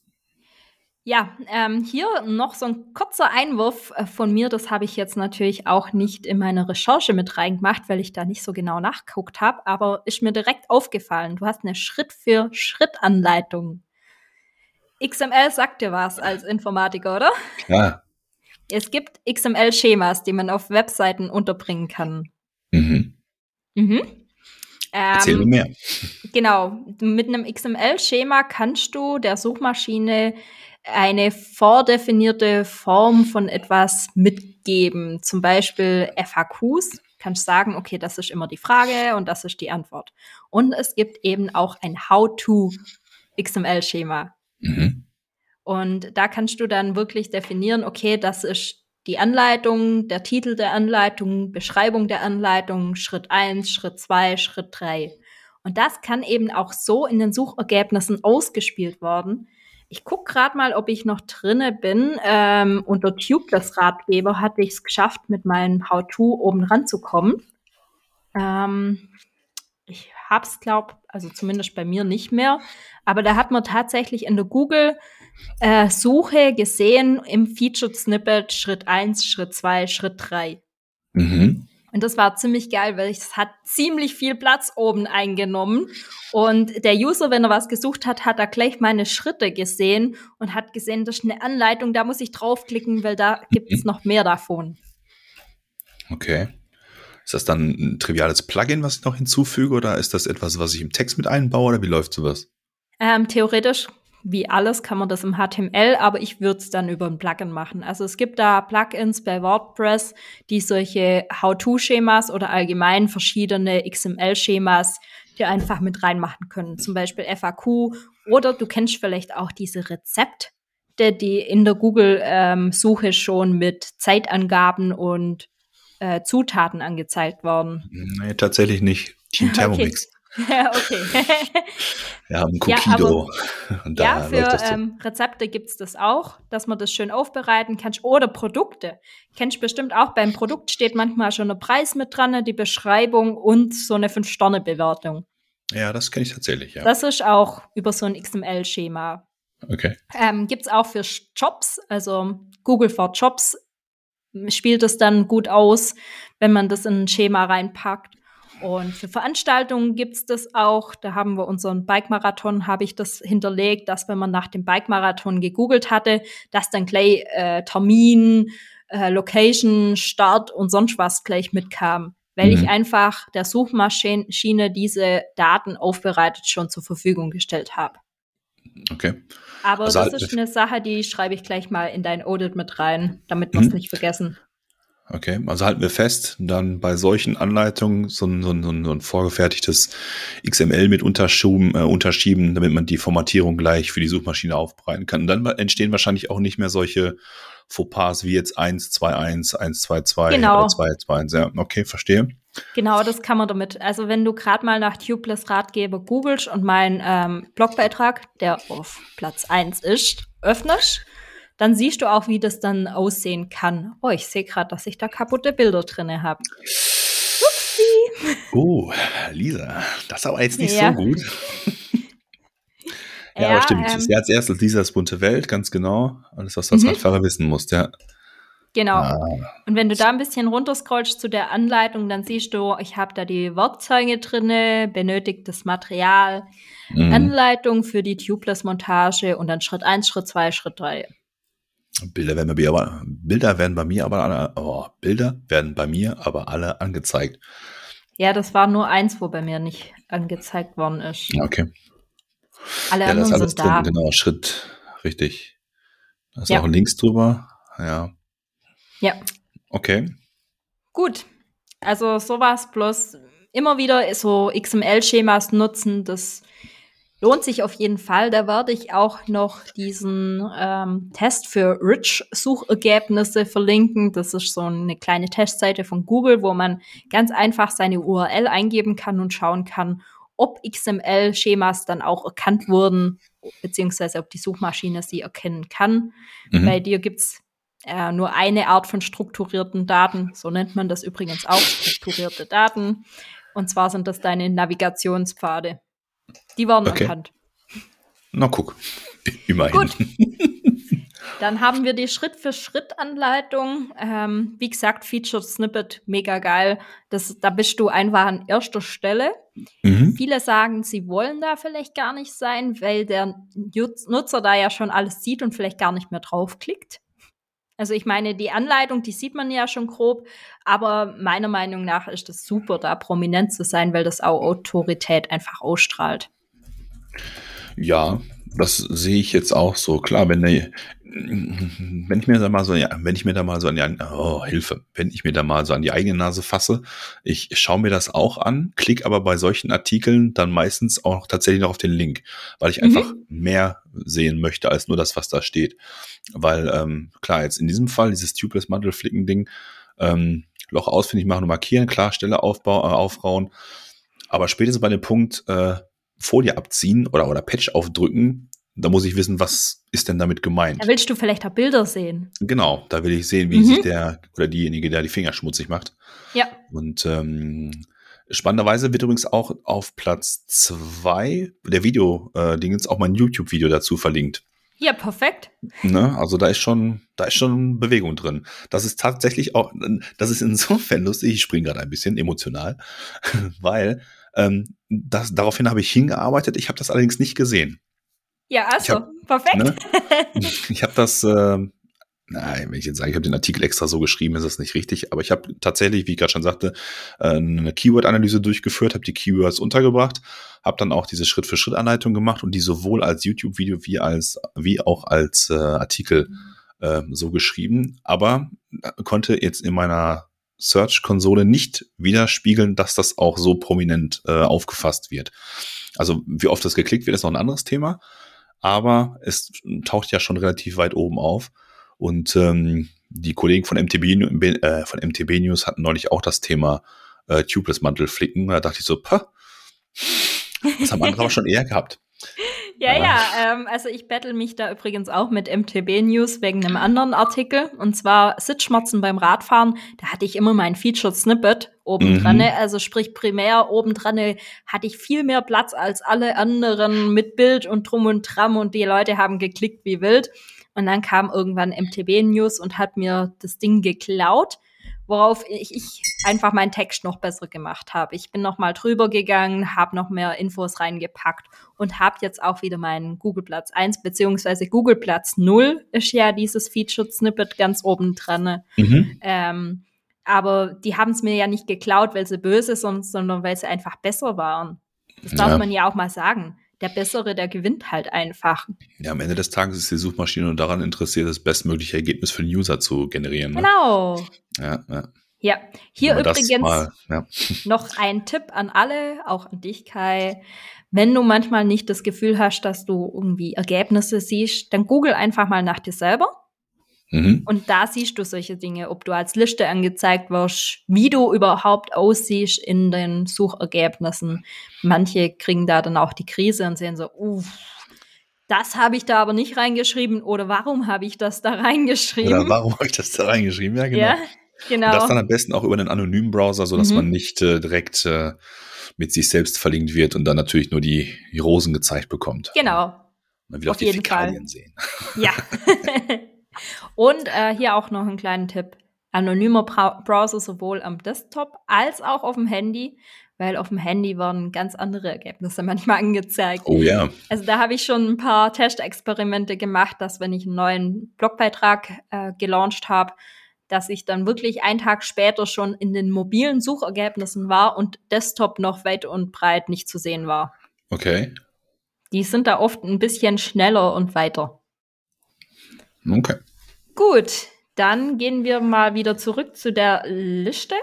Ja, ähm, hier noch so ein kurzer Einwurf äh, von mir. Das habe ich jetzt natürlich auch nicht in meine Recherche mit reingemacht, weil ich da nicht so genau nachgeguckt habe. Aber ist mir direkt aufgefallen. Du hast eine Schritt-für-Schritt-Anleitung. XML sagt dir was als Informatiker, oder? Klar. Es gibt XML-Schemas, die man auf Webseiten unterbringen kann. Mhm. Mhm. Erzähl mir Ähm, mehr. Genau, mit einem XML-Schema kannst du der Suchmaschine eine vordefinierte Form von etwas mitgeben. Zum Beispiel FAQs. Kannst sagen, okay, das ist immer die Frage und das ist die Antwort. Und es gibt eben auch ein How-to-XML-Schema. Mhm. Und da kannst du dann wirklich definieren, okay, das ist die Anleitung, der Titel der Anleitung, Beschreibung der Anleitung, Schritt eins, Schritt zwei, Schritt drei. Und das kann eben auch so in den Suchergebnissen ausgespielt werden. Ich gucke gerade mal, ob ich noch drinne bin. Ähm, unter Tubeless Ratgeber hatte ich es geschafft, mit meinem How-To oben ranzukommen. Ähm, ich hab's, glaub, also zumindest bei mir nicht mehr. Aber da hat man tatsächlich in der Google äh, Suche gesehen im Featured Snippet Schritt 1, Schritt 2, Schritt 3. Mhm. Und das war ziemlich geil, weil es hat ziemlich viel Platz oben eingenommen. Und der User, wenn er was gesucht hat, hat er gleich meine Schritte gesehen und hat gesehen, das ist eine Anleitung, da muss ich draufklicken, weil da gibt es mhm. noch mehr davon. Okay. Ist das dann ein triviales Plugin, was ich noch hinzufüge, oder ist das etwas, was ich im Text mit einbaue, oder wie läuft sowas? Ähm, theoretisch wie alles kann man das im HTML, aber ich würde es dann über ein Plugin machen. Also es gibt da Plugins bei WordPress, die solche How-To-Schemas oder allgemein verschiedene XML-Schemas dir einfach mit reinmachen können. Zum Beispiel FAQ oder du kennst vielleicht auch diese Rezepte, die in der Google-Suche ähm, schon mit Zeitangaben und äh, Zutaten angezeigt worden. Nee, tatsächlich nicht. Team <laughs> Thermomix. Okay. Ja, <laughs> okay. Wir haben Coquido. Ja, <laughs> ja für ähm, Rezepte gibt's das auch, dass man das schön aufbereiten kann. Oder Produkte. Kennst du bestimmt auch, beim Produkt steht manchmal schon ein Preis mit dran, die Beschreibung und so eine Fünf-Sterne-Bewertung. Ja, das kenne ich tatsächlich, ja. Das ist auch über so ein XML-Schema. Okay. Ähm, gibt's auch für Jobs, also Google for Jobs spielt es dann gut aus, wenn man das in ein Schema reinpackt. Und für Veranstaltungen gibt's das auch. Da haben wir unseren Bike-Marathon, habe ich das hinterlegt, dass wenn man nach dem Bike-Marathon gegoogelt hatte, dass dann gleich äh, Termin, äh, Location, Start und sonst was gleich mitkam. Weil mhm. ich einfach der Suchmaschine diese Daten aufbereitet schon zur Verfügung gestellt habe. Okay. Aber also das halt ist eine Sache, die schreibe ich gleich mal in dein Audit mit rein, damit wir es mhm. nicht vergessen. Okay, also halten wir fest, dann bei solchen Anleitungen so ein, so ein, so ein vorgefertigtes XML mit unterschieben, äh, unterschieben, damit man die Formatierung gleich für die Suchmaschine aufbereiten kann. Und dann entstehen wahrscheinlich auch nicht mehr solche Fauxpas wie jetzt 121, 122 genau. oder 221. Ja, okay, verstehe. Genau, das kann man damit. Also wenn du gerade mal nach Tubeless Ratgeber googelst und meinen ähm, Blogbeitrag, der auf Platz 1 ist, öffnest, dann siehst du auch, wie das dann aussehen kann. Oh, ich sehe gerade, dass ich da kaputte Bilder drinne habe. Oh, Lisa, das ist aber jetzt nicht ja. so gut. ja, <laughs> ja, aber stimmt. Ähm, Sie als erstes Lisas bunte Welt, ganz genau. Alles, was du als mhm. Radfahrer wissen musst, ja. Genau. Ah. Und wenn du da ein bisschen runterscrollst zu der Anleitung, dann siehst du, ich habe da die Werkzeuge drinne, benötigtes Material, mhm. Anleitung für die Tubeless-Montage und dann Schritt 1, Schritt 2, Schritt 3. Bilder werden bei mir aber, Bilder werden bei mir aber alle, oh, Bilder werden bei mir aber alle angezeigt. Ja, das war nur eins, wo bei mir nicht angezeigt worden ist. Okay. Alle ja, anderen sind da. Drin, genau, Schritt, richtig. Da ist ja. auch Links drüber. Ja. Ja. Okay. Gut. Also sowas bloß immer wieder so XML-Schemas nutzen, das lohnt sich auf jeden Fall. Da werde ich auch noch diesen ähm, Test für Rich-Suchergebnisse verlinken. Das ist so eine kleine Testseite von Google, wo man ganz einfach seine URL eingeben kann und schauen kann, ob XML-Schemas dann auch erkannt wurden, beziehungsweise ob die Suchmaschine sie erkennen kann. Mhm. Bei dir gibt's äh, nur eine Art von strukturierten Daten. So nennt man das übrigens auch, strukturierte Daten. Und zwar sind das deine Navigationspfade. Die waren okay. erkannt. Na guck, <laughs> immerhin. Gut. Dann haben wir die Schritt-für-Schritt-Anleitung. Ähm, wie gesagt, Featured Snippet, mega geil. Das, da bist du einfach an erster Stelle. Mhm. Viele sagen, sie wollen da vielleicht gar nicht sein, weil der Nutzer da ja schon alles sieht und vielleicht gar nicht mehr draufklickt. Also ich meine, die Anleitung, die sieht man ja schon grob, aber meiner Meinung nach ist es super, da prominent zu sein, weil das auch Autorität einfach ausstrahlt. Ja, das sehe ich jetzt auch so. Klar, wenn, der, wenn ich mir da mal so, ja, wenn ich mir da mal so an die, oh, Hilfe, wenn ich mir da mal so an die eigene Nase fasse, ich schaue mir das auch an, klicke aber bei solchen Artikeln dann meistens auch tatsächlich noch auf den Link, weil ich mhm. einfach mehr sehen möchte als nur das, was da steht. Weil, ähm, klar, jetzt in diesem Fall, dieses Tubeless Mantel Flicken Ding, ähm, Loch ausfindig machen und markieren, klar, Stelle aufbau, äh, aufrauen. Aber spätestens bei dem Punkt, äh, Folie abziehen oder, oder Patch aufdrücken, da muss ich wissen, was ist denn damit gemeint. Da willst du vielleicht auch Bilder sehen. Genau, da will ich sehen, wie mhm. sich der oder diejenige, der die Finger schmutzig macht. Ja. Und ähm, spannenderweise wird übrigens auch auf Platz zwei der Video-Dingens äh, auch mein YouTube-Video dazu verlinkt. Ja, perfekt. Ne? Also da ist schon, da ist schon Bewegung drin. Das ist tatsächlich auch, das ist insofern lustig, ich springe gerade ein bisschen emotional, <laughs> weil ähm, das, daraufhin habe ich hingearbeitet, ich habe das allerdings nicht gesehen. Ja, also, hab, perfekt. Ne? <laughs> Ich habe das, äh, Nein, wenn ich jetzt sage, ich habe den Artikel extra so geschrieben, ist das nicht richtig. Aber ich habe tatsächlich, wie ich gerade schon sagte, äh, eine Keyword-Analyse durchgeführt, habe die Keywords untergebracht, habe dann auch diese Schritt-für-Schritt-Anleitung gemacht und die sowohl als YouTube-Video wie als wie auch als äh, Artikel äh, so geschrieben, aber äh, konnte jetzt in meiner Search-Konsole nicht widerspiegeln, dass das auch so prominent äh, aufgefasst wird. Also wie oft das geklickt wird, ist noch ein anderes Thema, aber es taucht ja schon relativ weit oben auf. Und ähm, die Kollegen von MTB, äh, von MTB News hatten neulich auch das Thema äh, Tubeless Mantelflicken. Da dachte ich so, Pah, das haben andere <laughs> aber schon eher gehabt. Ja, ja, ähm, also ich battle mich da übrigens auch mit MTB News wegen einem anderen Artikel. Und zwar Sitzschmerzen beim Radfahren. Da hatte ich immer mein Featured Snippet oben dran. Mhm. Also sprich primär oben dran hatte ich viel mehr Platz als alle anderen mit Bild und Drum und Tram und die Leute haben geklickt wie wild. Und dann kam irgendwann MTB News und hat mir das Ding geklaut, worauf ich, ich einfach meinen Text noch besser gemacht habe. Ich bin noch mal drüber gegangen, habe noch mehr Infos reingepackt und habe jetzt auch wieder meinen Google Platz 1 beziehungsweise Google Platz 0 ist ja dieses Featured Snippet ganz oben dran. Mhm. Ähm, aber die haben es mir ja nicht geklaut, weil sie böse sind, sondern weil sie einfach besser waren. Das darf ja. man ja auch mal sagen der Bessere, der gewinnt halt einfach. Ja, am Ende des Tages ist die Suchmaschine nur daran interessiert, das bestmögliche Ergebnis für den User zu generieren. Ne? Genau. Ja, ja. Ja, hier übrigens mal, ja. noch ein Tipp an alle, auch an dich, Kai. Wenn du manchmal nicht das Gefühl hast, dass du irgendwie Ergebnisse siehst, dann google einfach mal nach dir selber Mhm. Und da siehst du solche Dinge, ob du als Liste angezeigt wirst, wie du überhaupt aussiehst in den Suchergebnissen. Manche kriegen da dann auch die Krise und sehen so, uff, das habe ich da aber nicht reingeschrieben oder warum habe ich das da reingeschrieben? Oder warum habe ich das da reingeschrieben? Ja, genau. Ja, genau. Und das dann am besten auch über einen anonymen Browser, so dass mhm. man nicht äh, direkt äh, mit sich selbst verlinkt wird und dann natürlich nur die, die Rosen gezeigt bekommt. Genau. Man will Auf auch die Fäkalien Fall. sehen. <laughs> Ja. <laughs> Und äh, hier auch noch einen kleinen Tipp. Anonymer Browser sowohl am Desktop als auch auf dem Handy, weil auf dem Handy werden ganz andere Ergebnisse <laughs> manchmal angezeigt. Oh ja. Also da habe ich schon ein paar Testexperimente gemacht, dass wenn ich einen neuen Blogbeitrag äh, gelauncht habe, dass ich dann wirklich einen Tag später schon in den mobilen Suchergebnissen war und Desktop noch weit und breit nicht zu sehen war. Okay. Die sind da oft ein bisschen schneller und weiter. Okay. Gut, dann gehen wir mal wieder zurück zu der Liste.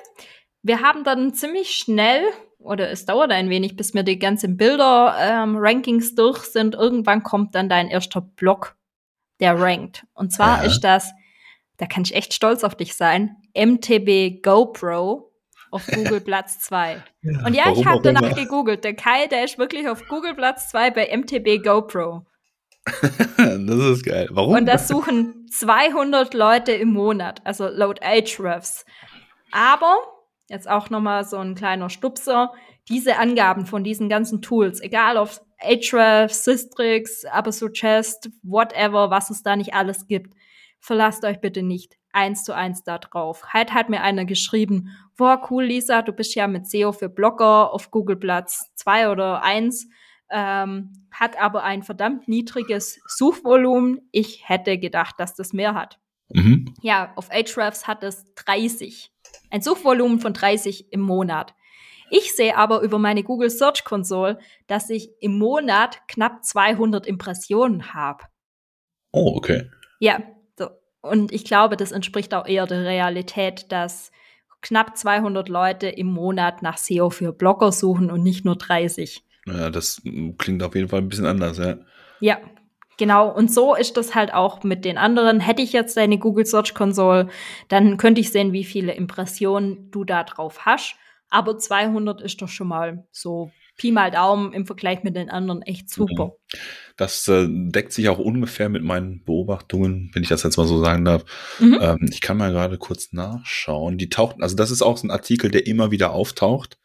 Wir haben dann ziemlich schnell, oder es dauert ein wenig, bis wir die ganzen Bilder-Rankings ähm, durch sind. Irgendwann kommt dann dein erster Block, der rankt. Und zwar ja. ist das, da kann ich echt stolz auf dich sein, MTB GoPro auf <laughs> Google Platz 2. Ja, Und ja, ich habe danach gegoogelt. Der Kai, der ist wirklich auf Google Platz 2 bei MTB GoPro. <laughs> das ist geil. Warum? Und das suchen 200 Leute im Monat, also laut Ahrefs. Aber, jetzt auch nochmal so ein kleiner Stupser, diese Angaben von diesen ganzen Tools, egal ob Ahrefs, Systrix, Apersuggest, whatever, was es da nicht alles gibt, verlasst euch bitte nicht eins zu eins da drauf. Halt hat mir einer geschrieben, boah, cool, Lisa, du bist ja mit SEO für Blogger auf Google Platz zwei oder eins ähm, hat aber ein verdammt niedriges Suchvolumen. Ich hätte gedacht, dass das mehr hat. Mhm. Ja, auf Ahrefs hat es 30. Ein Suchvolumen von 30 im Monat. Ich sehe aber über meine Google Search Console, dass ich im Monat knapp 200 Impressionen habe. Oh, okay. Ja. Und ich glaube, das entspricht auch eher der Realität, dass knapp 200 Leute im Monat nach SEO für Blogger suchen und nicht nur 30. Ja, das klingt auf jeden Fall ein bisschen anders, ja. Ja, genau. Und so ist das halt auch mit den anderen. Hätte ich jetzt deine Google Search Console, dann könnte ich sehen, wie viele Impressionen du da drauf hast. Aber 200 ist doch schon mal so Pi mal Daumen im Vergleich mit den anderen echt super. Mhm. Das äh, deckt sich auch ungefähr mit meinen Beobachtungen, wenn ich das jetzt mal so sagen darf. Mhm. Ähm, ich kann mal gerade kurz nachschauen. Die tauchten, also das ist auch so ein Artikel, der immer wieder auftaucht.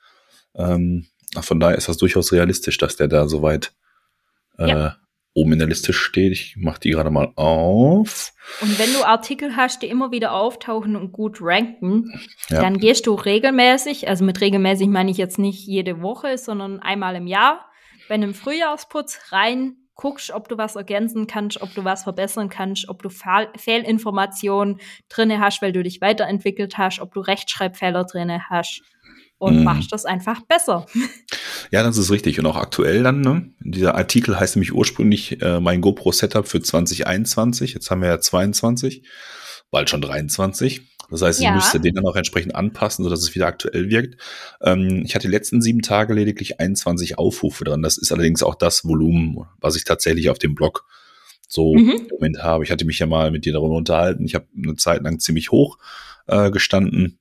Ähm, von daher ist das durchaus realistisch, dass der da soweit äh, ja. Oben in der Liste steht. Ich mache die gerade mal auf. Und wenn du Artikel hast, die immer wieder auftauchen und gut ranken, ja. dann gehst du regelmäßig, also mit regelmäßig meine ich jetzt nicht jede Woche, sondern einmal im Jahr, bei einem Frühjahrsputz rein, guckst, ob du was ergänzen kannst, ob du was verbessern kannst, ob du Fehlinformationen drinne hast, weil du dich weiterentwickelt hast, ob du Rechtschreibfehler drinne hast und mm. machst das einfach besser. Ja, das ist richtig. Und auch aktuell dann, ne? Dieser Artikel heißt nämlich ursprünglich äh, mein GoPro-Setup für 2021. Jetzt haben wir ja 22, bald schon 23. Das heißt, ich ja. müsste den dann auch entsprechend anpassen, sodass es wieder aktuell wirkt. Ähm, ich hatte die letzten sieben Tage lediglich 21 Aufrufe dran. Das ist allerdings auch das Volumen, was ich tatsächlich auf dem Blog so mhm. im Moment habe. Ich hatte mich ja mal mit dir darüber unterhalten. Ich habe eine Zeit lang ziemlich hoch äh, gestanden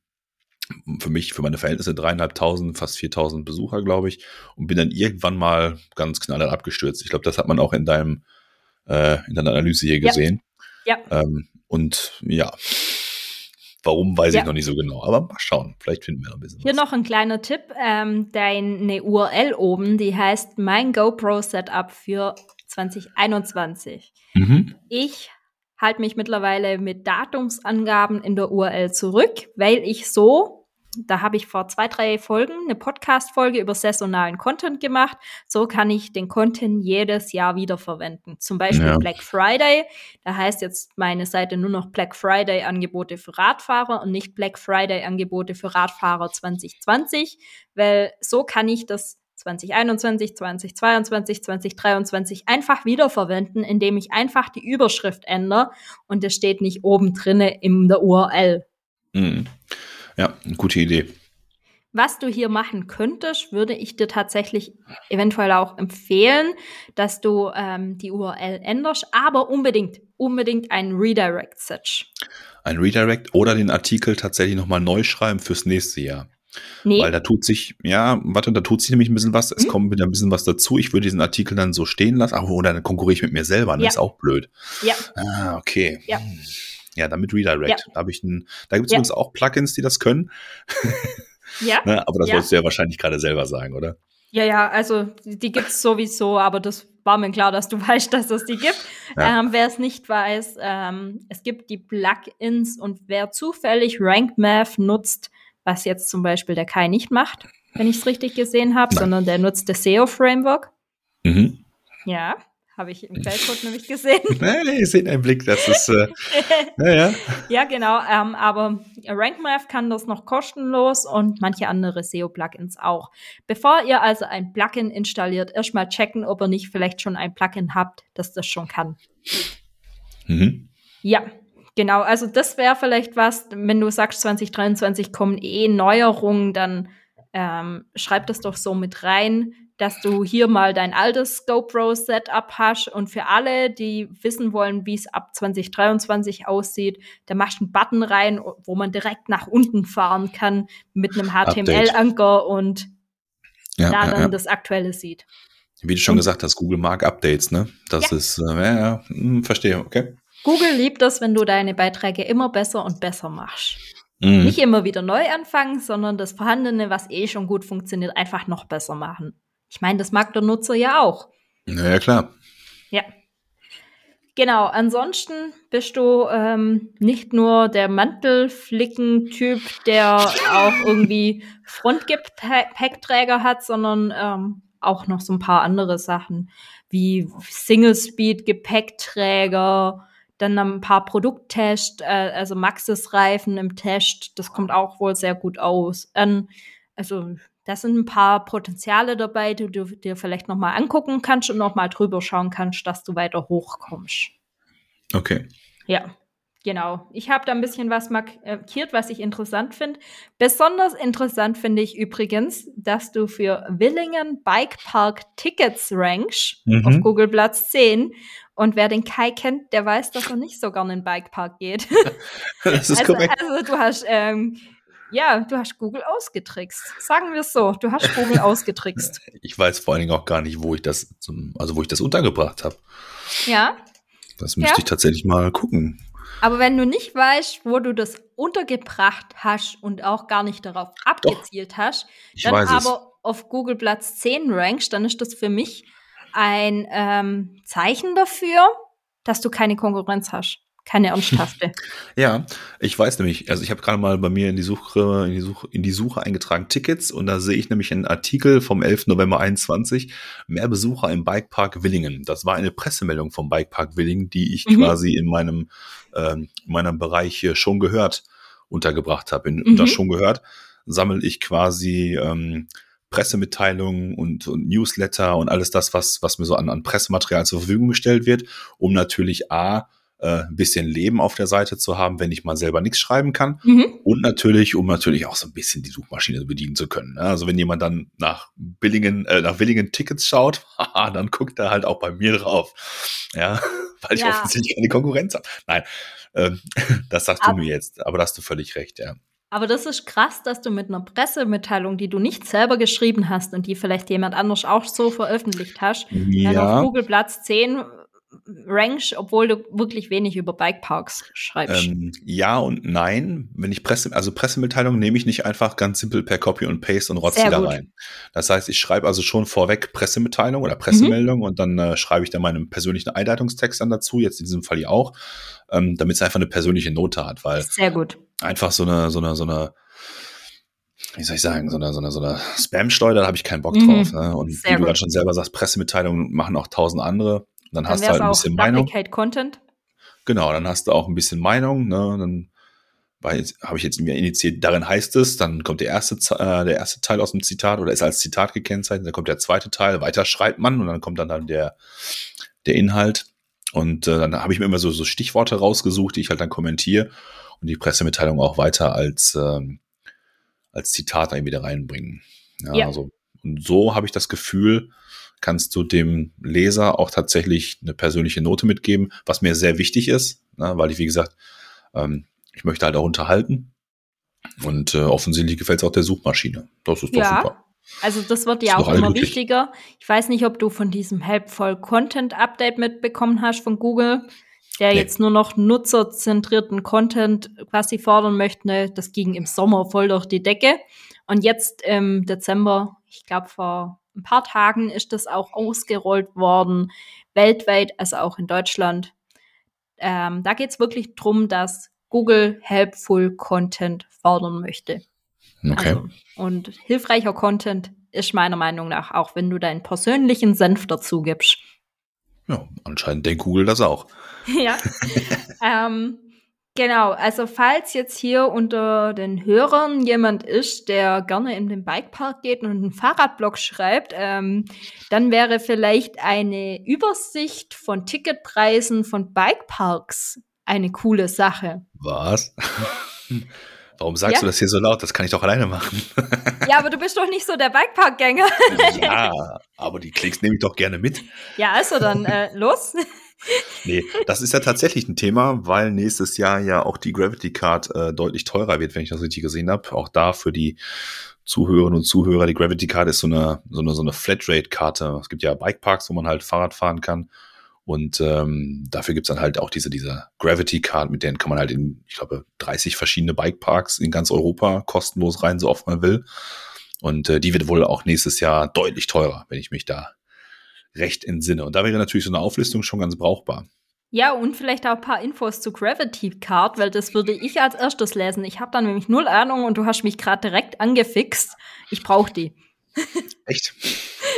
für mich, für meine Verhältnisse dreieinhalbtausend, fast viertausend Besucher, glaube ich, und bin dann irgendwann mal ganz knallhart abgestürzt. Ich glaube, das hat man auch in deinem, äh, in deiner Analyse hier gesehen. Ja. ja. Ähm, und ja, warum weiß ja. ich noch nicht so genau, aber mal schauen, vielleicht finden wir noch ein bisschen Hier was. noch ein kleiner Tipp, ähm, deine URL oben, die heißt mein GoPro Setup für 2021. Mhm. Ich halte mich mittlerweile mit Datumsangaben in der URL zurück, weil ich so da habe ich vor zwei, drei Folgen eine Podcast-Folge über saisonalen Content gemacht. So kann ich den Content jedes Jahr wiederverwenden. Zum Beispiel ja. Black Friday. Da heißt jetzt meine Seite nur noch Black Friday Angebote für Radfahrer und nicht Black Friday Angebote für Radfahrer 2020, weil so kann ich das 2021, 2022, 2023 einfach wiederverwenden, indem ich einfach die Überschrift ändere und es steht nicht oben drinne in der URL. Mhm. Ja, eine gute Idee. Was du hier machen könntest, würde ich dir tatsächlich eventuell auch empfehlen, dass du ähm, die URL änderst, aber unbedingt, unbedingt einen Redirect setzt. Ein Redirect oder den Artikel tatsächlich nochmal neu schreiben fürs nächste Jahr. Nee. Weil da tut sich, ja, warte, da tut sich nämlich ein bisschen was. Es hm? kommt wieder ein bisschen was dazu. Ich würde diesen Artikel dann so stehen lassen. Aber oder dann konkurriere ich mit mir selber. Das ja. ist auch blöd. Ja. Ah, okay. Ja. Ja, damit Redirect. Ja. Da habe ich ein, da gibt es ja. übrigens auch Plugins, die das können. <laughs> ja. ne, aber das ja. wolltest du ja wahrscheinlich gerade selber sagen, oder? Ja, ja, also die gibt es sowieso, aber das war mir klar, dass du <laughs> weißt, dass es die gibt. Ja. Ähm, wer es nicht weiß, ähm, es gibt die Plugins und wer zufällig RankMath nutzt, was jetzt zum Beispiel der Kai nicht macht, wenn ich es richtig gesehen habe, sondern der nutzt das SEO-Framework. Mhm. Ja, habe ich im Quellcode nämlich gesehen. <laughs> Nee, ihr seht einen Blick, das ist, äh, <laughs> ja, ja. Ja, genau, ähm, aber RankMath kann das noch kostenlos und manche andere SEO-Plugins auch. Bevor ihr also ein Plugin installiert, erstmal checken, ob ihr nicht vielleicht schon ein Plugin habt, das das schon kann. Mhm. Ja, genau, also das wäre vielleicht was, wenn du sagst, 2023 kommen eh Neuerungen, dann ähm, schreib das doch so mit rein dass du hier mal dein altes GoPro-Setup hast und für alle, die wissen wollen, wie es ab 2023 aussieht, da machst du einen Button rein, wo man direkt nach unten fahren kann mit einem HTML-Anker und ja, da ja, dann ja. das Aktuelle sieht. Wie du schon gesagt hast, Google mag Updates, ne? Das ist, äh, ja, hm, verstehe, okay. Google liebt das, wenn du deine Beiträge immer besser und besser machst. Mhm. Nicht immer wieder neu anfangen, sondern das Vorhandene, was eh schon gut funktioniert, einfach noch besser machen. Ich meine, das mag der Nutzer ja auch. Naja, klar. Ja. Genau, ansonsten bist du ähm, nicht nur der Mantelflicken-Typ, der auch irgendwie Frontgepäckträger hat, sondern ähm, auch noch so ein paar andere Sachen wie Single-Speed-Gepäckträger, dann ein paar Produkttests, äh, also Maxis-Reifen im Test, das kommt auch wohl sehr gut aus. Ähm, also da sind ein paar Potenziale dabei, die du dir vielleicht nochmal angucken kannst und nochmal drüber schauen kannst, dass du weiter hochkommst. Okay. Ja, genau. Ich habe da ein bisschen was markiert, was ich interessant finde. Besonders interessant finde ich übrigens, dass du für Willingen Bike Park Tickets rankst mhm. auf Google Platz 10. Und wer den Kai kennt, der weiß, dass er nicht so gerne in den Bikepark geht. <laughs> Das ist <laughs> also, korrekt. Also du hast ähm, ja, du hast Google ausgetrickst. Sagen wir es so, du hast Google <laughs> ausgetrickst. Ich weiß vor allen Dingen auch gar nicht, wo ich das zum, also wo ich das untergebracht habe. Ja. Das müsste ja. ich tatsächlich mal gucken. Aber wenn du nicht weißt, wo du das untergebracht hast und auch gar nicht darauf abgezielt Doch, hast, dann aber es. auf Google Platz 10 rankst, dann ist das für mich ein ähm, Zeichen dafür, dass du keine Konkurrenz hast keine ernsthafte. <laughs> ja, ich weiß nämlich, also ich habe gerade mal bei mir in die Suche, in die Suche, in die Suche eingetragen Tickets und da sehe ich nämlich einen Artikel vom 11. November 21, mehr Besucher im Bikepark Willingen. Das war eine Pressemeldung vom Bikepark Willingen, die ich mhm. quasi in meinem, äh, in meinem Bereich hier schon gehört untergebracht habe. In mhm. das schon gehört sammle ich quasi ähm, Pressemitteilungen und, und, Newsletter und alles das, was, was mir so an, an Pressematerial zur Verfügung gestellt wird, um natürlich A, äh, ein bisschen Leben auf der Seite zu haben, wenn ich mal selber nichts schreiben kann. Mhm. Und natürlich, um natürlich auch so ein bisschen die Suchmaschine bedienen zu können. Ne? Also wenn jemand dann nach Billingen, äh, nach Willingen Tickets schaut, <laughs> dann guckt er halt auch bei mir drauf. Ja, <laughs> weil ich ja. offensichtlich keine Konkurrenz habe. Nein, ähm, <laughs> das sagst aber, du mir jetzt, aber da hast du völlig recht, ja. Aber das ist krass, dass du mit einer Pressemitteilung, die du nicht selber geschrieben hast und die vielleicht jemand anders auch so veröffentlicht hast, ja. dann auf Google Platz 10 Range, obwohl du wirklich wenig über Bikeparks schreibst. Ähm, ja und nein. Wenn ich Presse, also Pressemitteilungen nehme ich nicht einfach ganz simpel per Copy und Paste und rotze da rein. Das heißt, ich schreibe also schon vorweg Pressemitteilung oder Pressemeldung mhm. und dann äh, schreibe ich da meinen persönlichen Einleitungstext dann dazu, jetzt in diesem Fall hier auch, ähm, damit es einfach eine persönliche Note hat, weil sehr gut. Einfach so eine, so eine, so eine wie soll ich sagen, so eine, so eine, so eine Spam-Steuer, da habe ich keinen Bock mhm. drauf. Ne? Und Sehr wie du gerade schon selber sagst, Pressemitteilungen machen auch tausend andere. Dann, dann hast du halt ein bisschen Meinung. Content. Genau, dann hast du auch ein bisschen Meinung, ne? Dann habe ich jetzt mir initiiert, darin heißt es, dann kommt der erste, äh, der erste Teil aus dem Zitat oder ist als Zitat gekennzeichnet, dann kommt der zweite Teil, weiter schreibt man und dann kommt dann, dann der, der Inhalt. Und äh, dann habe ich mir immer so, so Stichworte rausgesucht, die ich halt dann kommentiere und die Pressemitteilung auch weiter als, ähm, als Zitat dann wieder reinbringen. Ja, ja. Also, und so habe ich das Gefühl, kannst du dem Leser auch tatsächlich eine persönliche Note mitgeben, was mir sehr wichtig ist, ne, weil ich, wie gesagt, ähm, ich möchte halt auch unterhalten. Und äh, offensichtlich gefällt es auch der Suchmaschine. Das ist doch ja. super. Also das wird ja auch immer wichtiger. Ich weiß nicht, ob du von diesem Helpful Content Update mitbekommen hast von Google, der nee. jetzt nur noch nutzerzentrierten Content quasi fordern möchte. Ne? Das ging im Sommer voll durch die Decke. Und jetzt im Dezember, ich glaube vor ein paar Tagen ist das auch ausgerollt worden, weltweit, also auch in Deutschland. Ähm, da geht es wirklich darum, dass Google Helpful Content fördern möchte. Okay. Also, und hilfreicher Content ist meiner Meinung nach auch, wenn du deinen persönlichen Senf dazu gibst. Ja, anscheinend denkt Google das auch. <laughs> ja. <laughs> ähm, Genau, also falls jetzt hier unter den Hörern jemand ist, der gerne in den Bikepark geht und einen Fahrradblog schreibt, ähm, dann wäre vielleicht eine Übersicht von Ticketpreisen von Bikeparks eine coole Sache. Was? <laughs> Warum sagst ja? du das hier so laut? Das kann ich doch alleine machen. <laughs> ja, aber du bist doch nicht so der Bikepark-Gänger. ja, aber die Klicks nehme ich doch gerne mit. Ja, also dann äh, los. Nee, das ist ja tatsächlich ein Thema, weil nächstes Jahr ja auch die Gravity Card äh, deutlich teurer wird, wenn ich das richtig gesehen habe. Auch da für die Zuhörerinnen und Zuhörer, die Gravity Card ist so eine, so eine, so eine Flatrate-Karte. Es gibt ja Bikeparks, wo man halt Fahrrad fahren kann. Und ähm, dafür gibt's dann halt auch diese, diese Gravity Card, mit denen kann man halt in, ich glaube, 30 verschiedene Bikeparks in ganz Europa kostenlos rein, so oft man will. Und äh, die wird wohl auch nächstes Jahr deutlich teurer, wenn ich mich da recht entsinne. Und da wäre natürlich so eine Auflistung schon ganz brauchbar. Ja, und vielleicht auch ein paar Infos zu Gravity Card, weil das würde ich als erstes lesen. Ich habe da nämlich null Ahnung und du hast mich gerade direkt angefixt. Ich brauche die. <laughs> Echt?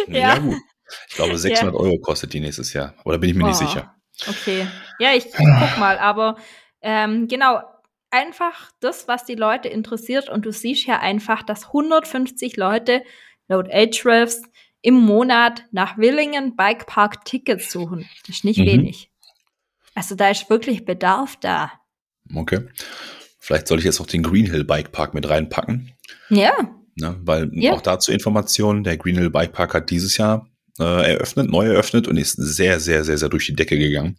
ja. ja. gut. Ich glaube, 600 ja. Euro kostet die nächstes Jahr. Oder bin ich mir oh. nicht sicher? Okay. Ja, ich guck mal. Aber ähm, genau, einfach das, was die Leute interessiert. Und du siehst ja einfach, dass 150 Leute laut Ahrefs im Monat nach Willingen Bikepark Tickets suchen. Das ist nicht mhm. wenig. Also da ist wirklich Bedarf da. Okay. Vielleicht soll ich jetzt auch den Greenhill Bikepark mit reinpacken. Ja. Ne, weil ja. auch dazu Informationen, der Greenhill Bikepark hat dieses Jahr äh, eröffnet, neu eröffnet und ist sehr, sehr, sehr, sehr durch die Decke gegangen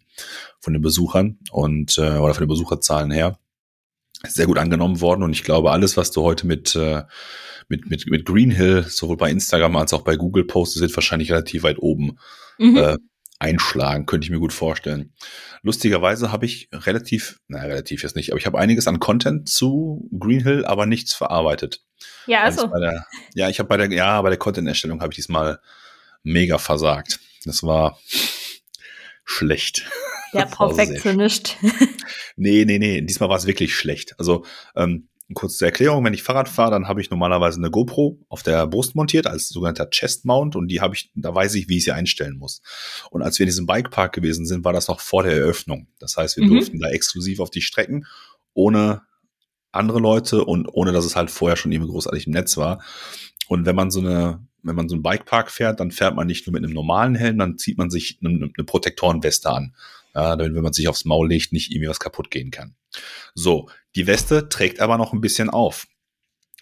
von den Besuchern und äh, oder von den Besucherzahlen her. Sehr gut angenommen worden und ich glaube, alles, was du heute mit äh, mit, mit, mit Greenhill, sowohl bei Instagram als auch bei Google Posts, sind wahrscheinlich relativ weit oben mhm. äh, einschlagen, könnte ich mir gut vorstellen. Lustigerweise habe ich relativ, naja, relativ jetzt nicht, aber ich habe einiges an Content zu Greenhill, aber nichts verarbeitet. Ja, also. Der, ja, ich habe bei der, ja, bei der Content-Erstellung habe ich diesmal mega versagt. Das war schlecht. Der Perfektionist. <laughs> nee, nee, nee. Diesmal war es wirklich schlecht. Also, ähm, kurz zur Erklärung, wenn ich Fahrrad fahre, dann habe ich normalerweise eine GoPro auf der Brust montiert als sogenannter Chest Mount und die habe ich, da weiß ich, wie ich sie einstellen muss. Und als wir in diesem Bikepark gewesen sind, war das noch vor der Eröffnung. Das heißt, wir mhm. durften da exklusiv auf die Strecken ohne andere Leute und ohne dass es halt vorher schon irgendwie großartig im Netz war. Und wenn man so eine, wenn man so einen Bikepark fährt, dann fährt man nicht nur mit einem normalen Helm, dann zieht man sich eine, eine Protektorenweste an. Ja, damit, wenn man sich aufs Maul legt, nicht irgendwie was kaputt gehen kann. So, die Weste trägt aber noch ein bisschen auf.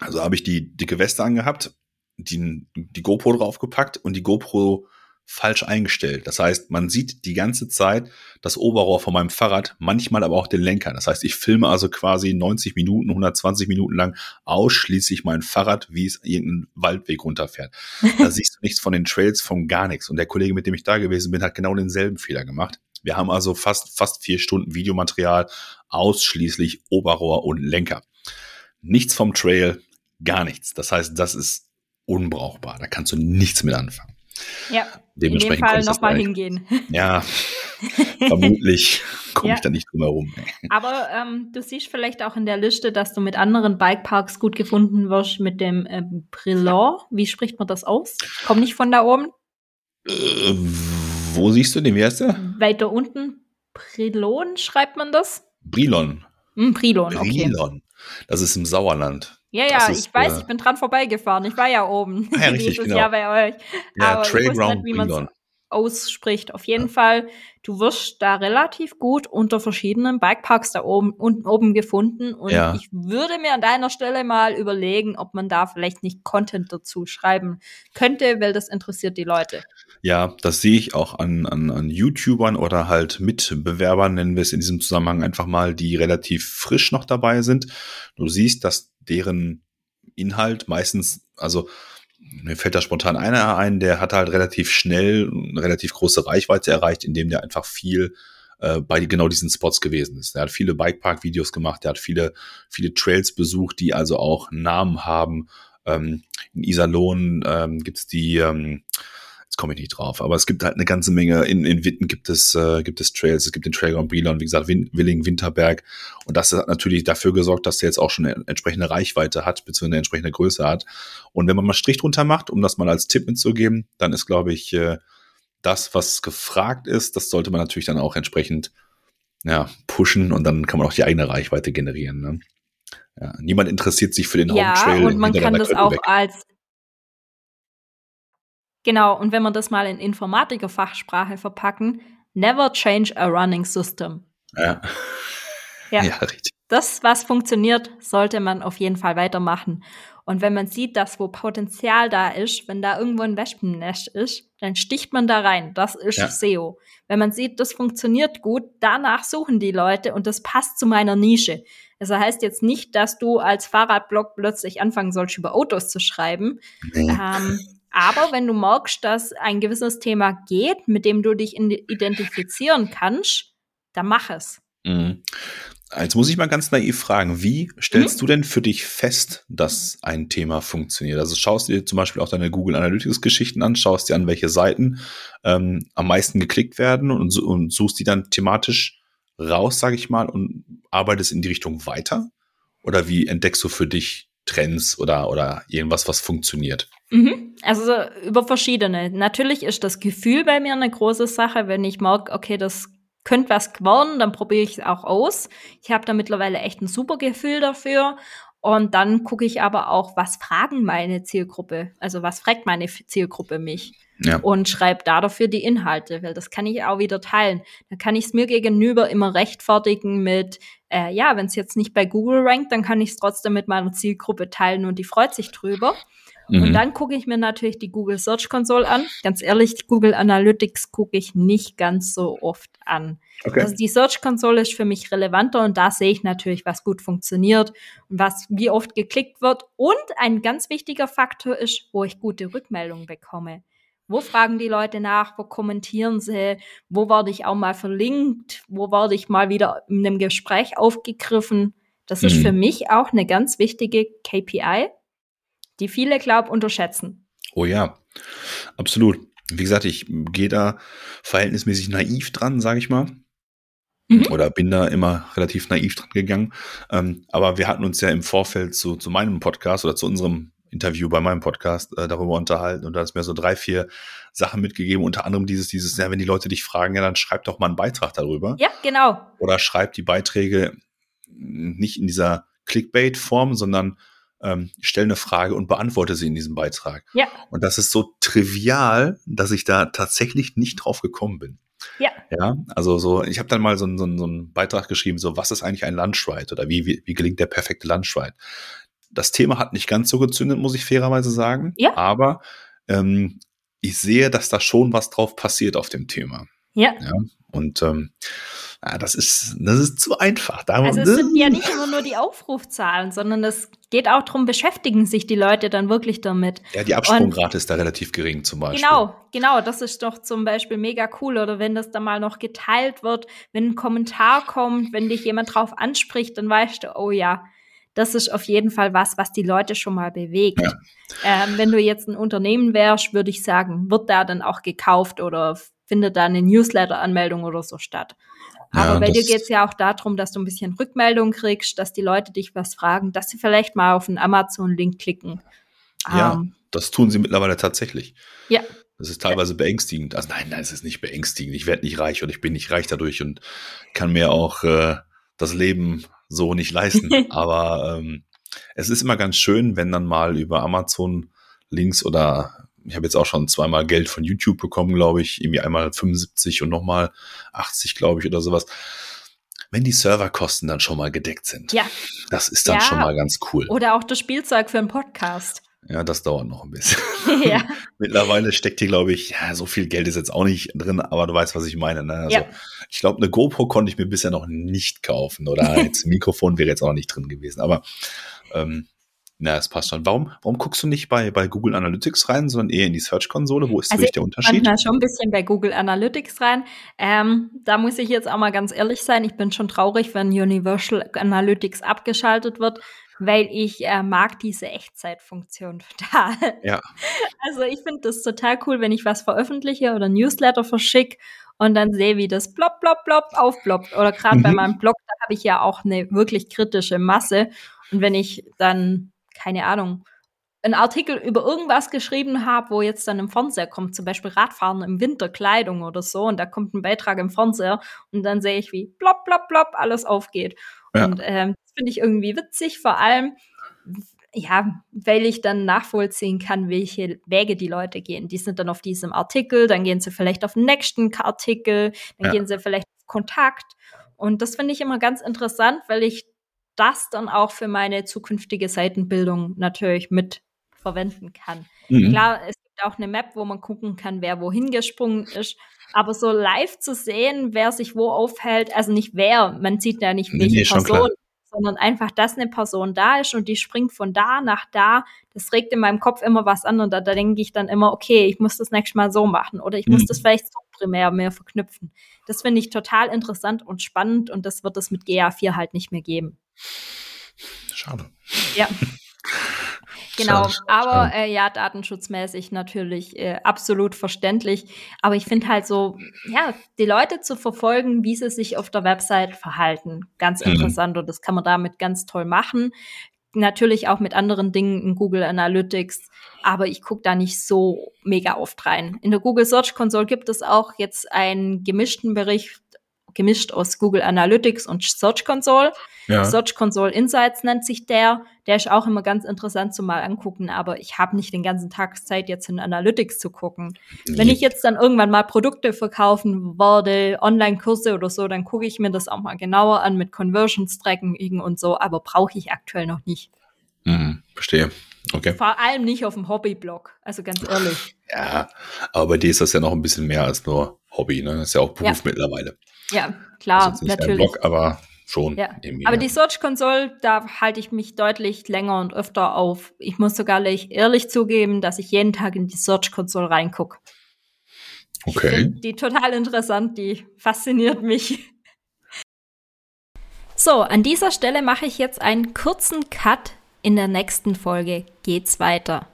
Also habe ich die dicke Weste angehabt, die, die GoPro draufgepackt und die GoPro falsch eingestellt. Das heißt, man sieht die ganze Zeit das Oberrohr von meinem Fahrrad, manchmal aber auch den Lenker. Das heißt, ich filme also quasi 90 Minuten, 120 Minuten lang ausschließlich mein Fahrrad, wie es irgendeinen Waldweg runterfährt. Da <laughs> siehst du nichts von den Trails, von gar nichts. Und der Kollege, mit dem ich da gewesen bin, hat genau denselben Fehler gemacht. Wir haben also fast, fast vier Stunden Videomaterial, ausschließlich Oberrohr und Lenker. Nichts vom Trail, gar nichts. Das heißt, das ist unbrauchbar. Da kannst du nichts mit anfangen. Ja, in dem Fall nochmal hingehen. Ja, <laughs> vermutlich komme ja. ich da nicht drum herum. Aber ähm, du siehst vielleicht auch in der Liste, dass du mit anderen Bikeparks gut gefunden wirst mit dem äh, Brilon. Wie spricht man das aus? Komm nicht von da oben. Äh, wo siehst du den? Wie heißt der? Weiter unten. Brilon schreibt man das? Brilon. Hm, Brilon, okay. Brilon. Das ist im Sauerland. Ja, ja, ist, ich weiß, äh, ich bin dran vorbeigefahren. Ich war ja oben. <laughs> Ja, richtig, <laughs> dieses genau. Jahr bei euch. Ja, Aber Trailground ich wusste nicht, ausspricht. Auf jeden ja. Fall, du wirst da relativ gut unter verschiedenen Bikeparks da oben unten oben gefunden. Und ja. ich würde mir an deiner Stelle mal überlegen, ob man da vielleicht nicht Content dazu schreiben könnte, weil das interessiert die Leute. Ja, das sehe ich auch an, an, an YouTubern oder halt Mitbewerbern, nennen wir es in diesem Zusammenhang einfach mal, die relativ frisch noch dabei sind. Du siehst, dass deren Inhalt meistens, also mir fällt da spontan einer ein, der hat halt relativ schnell eine relativ große Reichweite erreicht, indem der einfach viel äh, bei genau diesen Spots gewesen ist. Er hat viele Bikepark-Videos gemacht, der hat viele, viele Trails besucht, die also auch Namen haben. Ähm, in Iserlohn ähm, gibt's die ähm, Jetzt komme ich nicht drauf, aber es gibt halt eine ganze Menge. In, in Witten gibt es, äh, gibt es Trails, es gibt den Trailground Brilon, wie gesagt, Win Willing, Winterberg. Und das hat natürlich dafür gesorgt, dass der jetzt auch schon eine entsprechende Reichweite hat, beziehungsweise eine entsprechende Größe hat. Und wenn man mal Strich drunter macht, um das mal als Tipp mitzugeben, dann ist, glaube ich, äh, das, was gefragt ist, das sollte man natürlich dann auch entsprechend ja, pushen und dann kann man auch die eigene Reichweite generieren. Ne? Ja, niemand interessiert sich für den ja, Haupttrail. Und man kann das auch als Genau, und wenn wir das mal in Informatiker-Fachsprache verpacken, never change a running system. Ja. Ja. ja, richtig. Das, was funktioniert, sollte man auf jeden Fall weitermachen. Und wenn man sieht, dass wo Potenzial da ist, wenn da irgendwo ein Wespennest ist, dann sticht man da rein. Das ist ja. SEO. Wenn man sieht, das funktioniert gut, danach suchen die Leute und das passt zu meiner Nische. Das heißt jetzt nicht, dass du als Fahrradblog plötzlich anfangen sollst, über Autos zu schreiben. Nee. Ähm, aber wenn du merkst, dass ein gewisses Thema geht, mit dem du dich identifizieren kannst, dann mach es. Mhm. Jetzt muss ich mal ganz naiv fragen, wie stellst mhm. du denn für dich fest, dass ein Thema funktioniert? Also schaust du dir zum Beispiel auch deine Google Analytics Geschichten an, schaust dir an, welche Seiten ähm, am meisten geklickt werden und, und suchst die dann thematisch raus, sage ich mal, und arbeitest in die Richtung weiter? Oder wie entdeckst du für dich Trends oder, oder irgendwas, was funktioniert? Mhm. Also über verschiedene. Natürlich ist das Gefühl bei mir eine große Sache. Wenn ich merke, okay, das könnte was geworden, dann probiere ich es auch aus. Ich habe da mittlerweile echt ein super Gefühl dafür. Und dann gucke ich aber auch, was fragen meine Zielgruppe? Also was fragt meine Zielgruppe mich? Ja. Und schreibe da dafür die Inhalte, weil das kann ich auch wieder teilen. Dann kann ich es mir gegenüber immer rechtfertigen mit, äh, ja, wenn es jetzt nicht bei Google rankt, dann kann ich es trotzdem mit meiner Zielgruppe teilen und die freut sich drüber. Mhm. Und dann gucke ich mir natürlich die Google Search Console an. Ganz ehrlich, Google Analytics gucke ich nicht ganz so oft an. Okay. Also die Search Console ist für mich relevanter und da sehe ich natürlich, was gut funktioniert und was wie oft geklickt wird. Und ein ganz wichtiger Faktor ist, wo ich gute Rückmeldungen bekomme. Wo fragen die Leute nach? Wo kommentieren sie? Wo werde ich auch mal verlinkt? Wo werde ich mal wieder in einem Gespräch aufgegriffen? Das ist mhm. für mich auch eine ganz wichtige KPI, die viele, glaub, unterschätzen. Oh ja, absolut. wie gesagt, ich gehe da verhältnismäßig naiv dran, sage ich mal. Mhm. Oder bin da immer relativ naiv dran gegangen. Ähm, aber wir hatten uns ja im Vorfeld zu, zu meinem Podcast oder zu unserem Interview bei meinem Podcast äh, darüber unterhalten und da ist mir so drei, vier Sachen mitgegeben, unter anderem dieses, dieses, ja, wenn die Leute dich fragen, ja, dann schreib doch mal einen Beitrag darüber. Ja, genau. Oder schreib die Beiträge nicht in dieser Clickbait-Form, sondern ähm, stell eine Frage und beantworte sie in diesem Beitrag. Ja. Und das ist so trivial, dass ich da tatsächlich nicht drauf gekommen bin. Ja. Ja, also so, ich habe dann mal so, so, so einen Beitrag geschrieben, so, was ist eigentlich ein Lunchride oder wie, wie, wie gelingt der perfekte Lunchride? Das Thema hat nicht ganz so gezündet, muss ich fairerweise sagen. Ja. Aber ähm, ich sehe, dass da schon was drauf passiert auf dem Thema. Ja. ja und ähm, ja, das ist, das ist zu einfach. Da, also es sind ja nicht immer nur die <laughs> Aufrufzahlen, sondern es geht auch darum, beschäftigen sich die Leute dann wirklich damit. Ja, die Absprungrate ist da relativ gering zum Beispiel. Genau, genau, das ist doch zum Beispiel mega cool. Oder wenn das dann mal noch geteilt wird, wenn ein Kommentar kommt, wenn dich jemand drauf anspricht, dann weißt du, oh ja, das ist auf jeden Fall was, was die Leute schon mal bewegt. Ja. Ähm, wenn du jetzt ein Unternehmen wärst, würde ich sagen, wird da dann auch gekauft oder findet da eine Newsletter-Anmeldung oder so statt. Aber ja, bei dir geht es ja auch darum, dass du ein bisschen Rückmeldung kriegst, dass die Leute dich was fragen, dass sie vielleicht mal auf einen Amazon-Link klicken. Ja, um, ähm, das tun sie mittlerweile tatsächlich. Ja. Das ist teilweise beängstigend. Also nein, nein, es ist nicht beängstigend. Ich werde nicht reich und ich bin nicht reich dadurch und kann mir auch äh, das Leben so nicht leisten. <laughs> Aber ähm, es ist immer ganz schön, wenn dann mal über Amazon Links oder ich habe jetzt auch schon zweimal Geld von YouTube bekommen, glaube ich, irgendwie einmal 75 und nochmal 80, glaube ich, oder sowas. Wenn die Serverkosten dann schon mal gedeckt sind. Ja. Das ist dann ja. schon mal ganz cool. Oder auch das Spielzeug für einen Podcast. Ja, das dauert noch ein bisschen. <laughs> Ja. <laughs> Mittlerweile steckt hier, glaube ich, ja, so viel Geld ist jetzt auch nicht drin, aber du weißt, was ich meine. Ne? Also, ja. Ich glaube, eine GoPro konnte ich mir bisher noch nicht kaufen oder <laughs> jetzt ein Mikrofon wäre jetzt auch noch nicht drin gewesen. Aber ähm, na, es passt schon. Warum, warum guckst du nicht bei, bei Google Analytics rein, sondern eher in die Search-Konsole? Wo ist also wirklich der Unterschied? Ich schon ein bisschen bei Google Analytics rein. Ähm, da muss ich jetzt auch mal ganz ehrlich sein. Ich bin schon traurig, wenn Universal Analytics abgeschaltet wird, weil ich äh, mag diese Echtzeitfunktion <laughs> total. Ja. Also ich finde das total cool, wenn ich was veröffentliche oder Newsletter verschicke und dann sehe, wie das plopp, plopp, plopp aufploppt. Oder gerade mhm. bei meinem Blog, da habe ich ja auch eine wirklich kritische Masse. Und wenn ich dann keine Ahnung, einen Artikel über irgendwas geschrieben habe, wo jetzt dann im Fernseher kommt, zum Beispiel Radfahren im Winter, Kleidung oder so, und da kommt ein Beitrag im Fernseher und dann sehe ich, wie plopp, plopp, plopp alles aufgeht. Ja. Und ähm, das finde ich irgendwie witzig, vor allem, ja, weil ich dann nachvollziehen kann, welche Wege die Leute gehen. Die sind dann auf diesem Artikel, dann gehen sie vielleicht auf den nächsten Artikel, dann ja. gehen sie vielleicht auf Kontakt. Und das finde ich immer ganz interessant, weil ich das dann auch für meine zukünftige Seitenbildung natürlich mit verwenden kann. Mhm. Klar, es gibt auch eine Map, wo man gucken kann, wer wohin gesprungen ist. Aber so live zu sehen, wer sich wo aufhält, also nicht wer, man sieht ja nicht welche nee, Person, sondern einfach, dass eine Person da ist und die springt von da nach da, das regt in meinem Kopf immer was an und da, da denke ich dann immer, okay, ich muss das nächste Mal so machen oder ich muss mhm. das vielleicht so primär mehr verknüpfen. Das finde ich total interessant und spannend und das wird es mit GA4 halt nicht mehr geben. Schade. Ja. <laughs> Genau, schade, aber äh, ja, datenschutzmäßig natürlich äh, absolut verständlich. Aber ich finde halt so, ja, die Leute zu verfolgen, wie sie sich auf der Website verhalten, ganz mhm. interessant und das kann man damit ganz toll machen. Natürlich auch mit anderen Dingen in Google Analytics, aber ich gucke da nicht so mega oft rein. In der Google Search Console gibt es auch jetzt einen gemischten Bericht gemischt aus Google Analytics und Search Console. Ja. Search Console Insights nennt sich der. Der ist auch immer ganz interessant zum mal angucken, aber ich habe nicht den ganzen Tag Zeit, jetzt in Analytics zu gucken. Wenn ich jetzt dann irgendwann mal Produkte verkaufen werde, Online-Kurse oder so, dann gucke ich mir das auch mal genauer an mit Conversions Tracking und so, aber brauche ich aktuell noch nicht. Mhm, verstehe. Okay. Vor allem nicht auf dem Hobbyblog, also ganz ehrlich. Ja, aber bei dir ist das ja noch ein bisschen mehr als nur Hobby, ne? Das ist ja auch Beruf ja. mittlerweile. Ja, klar, also natürlich. Blog, aber schon. Ja. Aber die Search Console, da halte ich mich deutlich länger und öfter auf. Ich muss sogar ehrlich zugeben, dass ich jeden Tag in die Search Console reingucke. Okay. die total interessant, die fasziniert mich. So, an dieser Stelle mache ich jetzt einen kurzen Cut. In der nächsten Folge geht's weiter.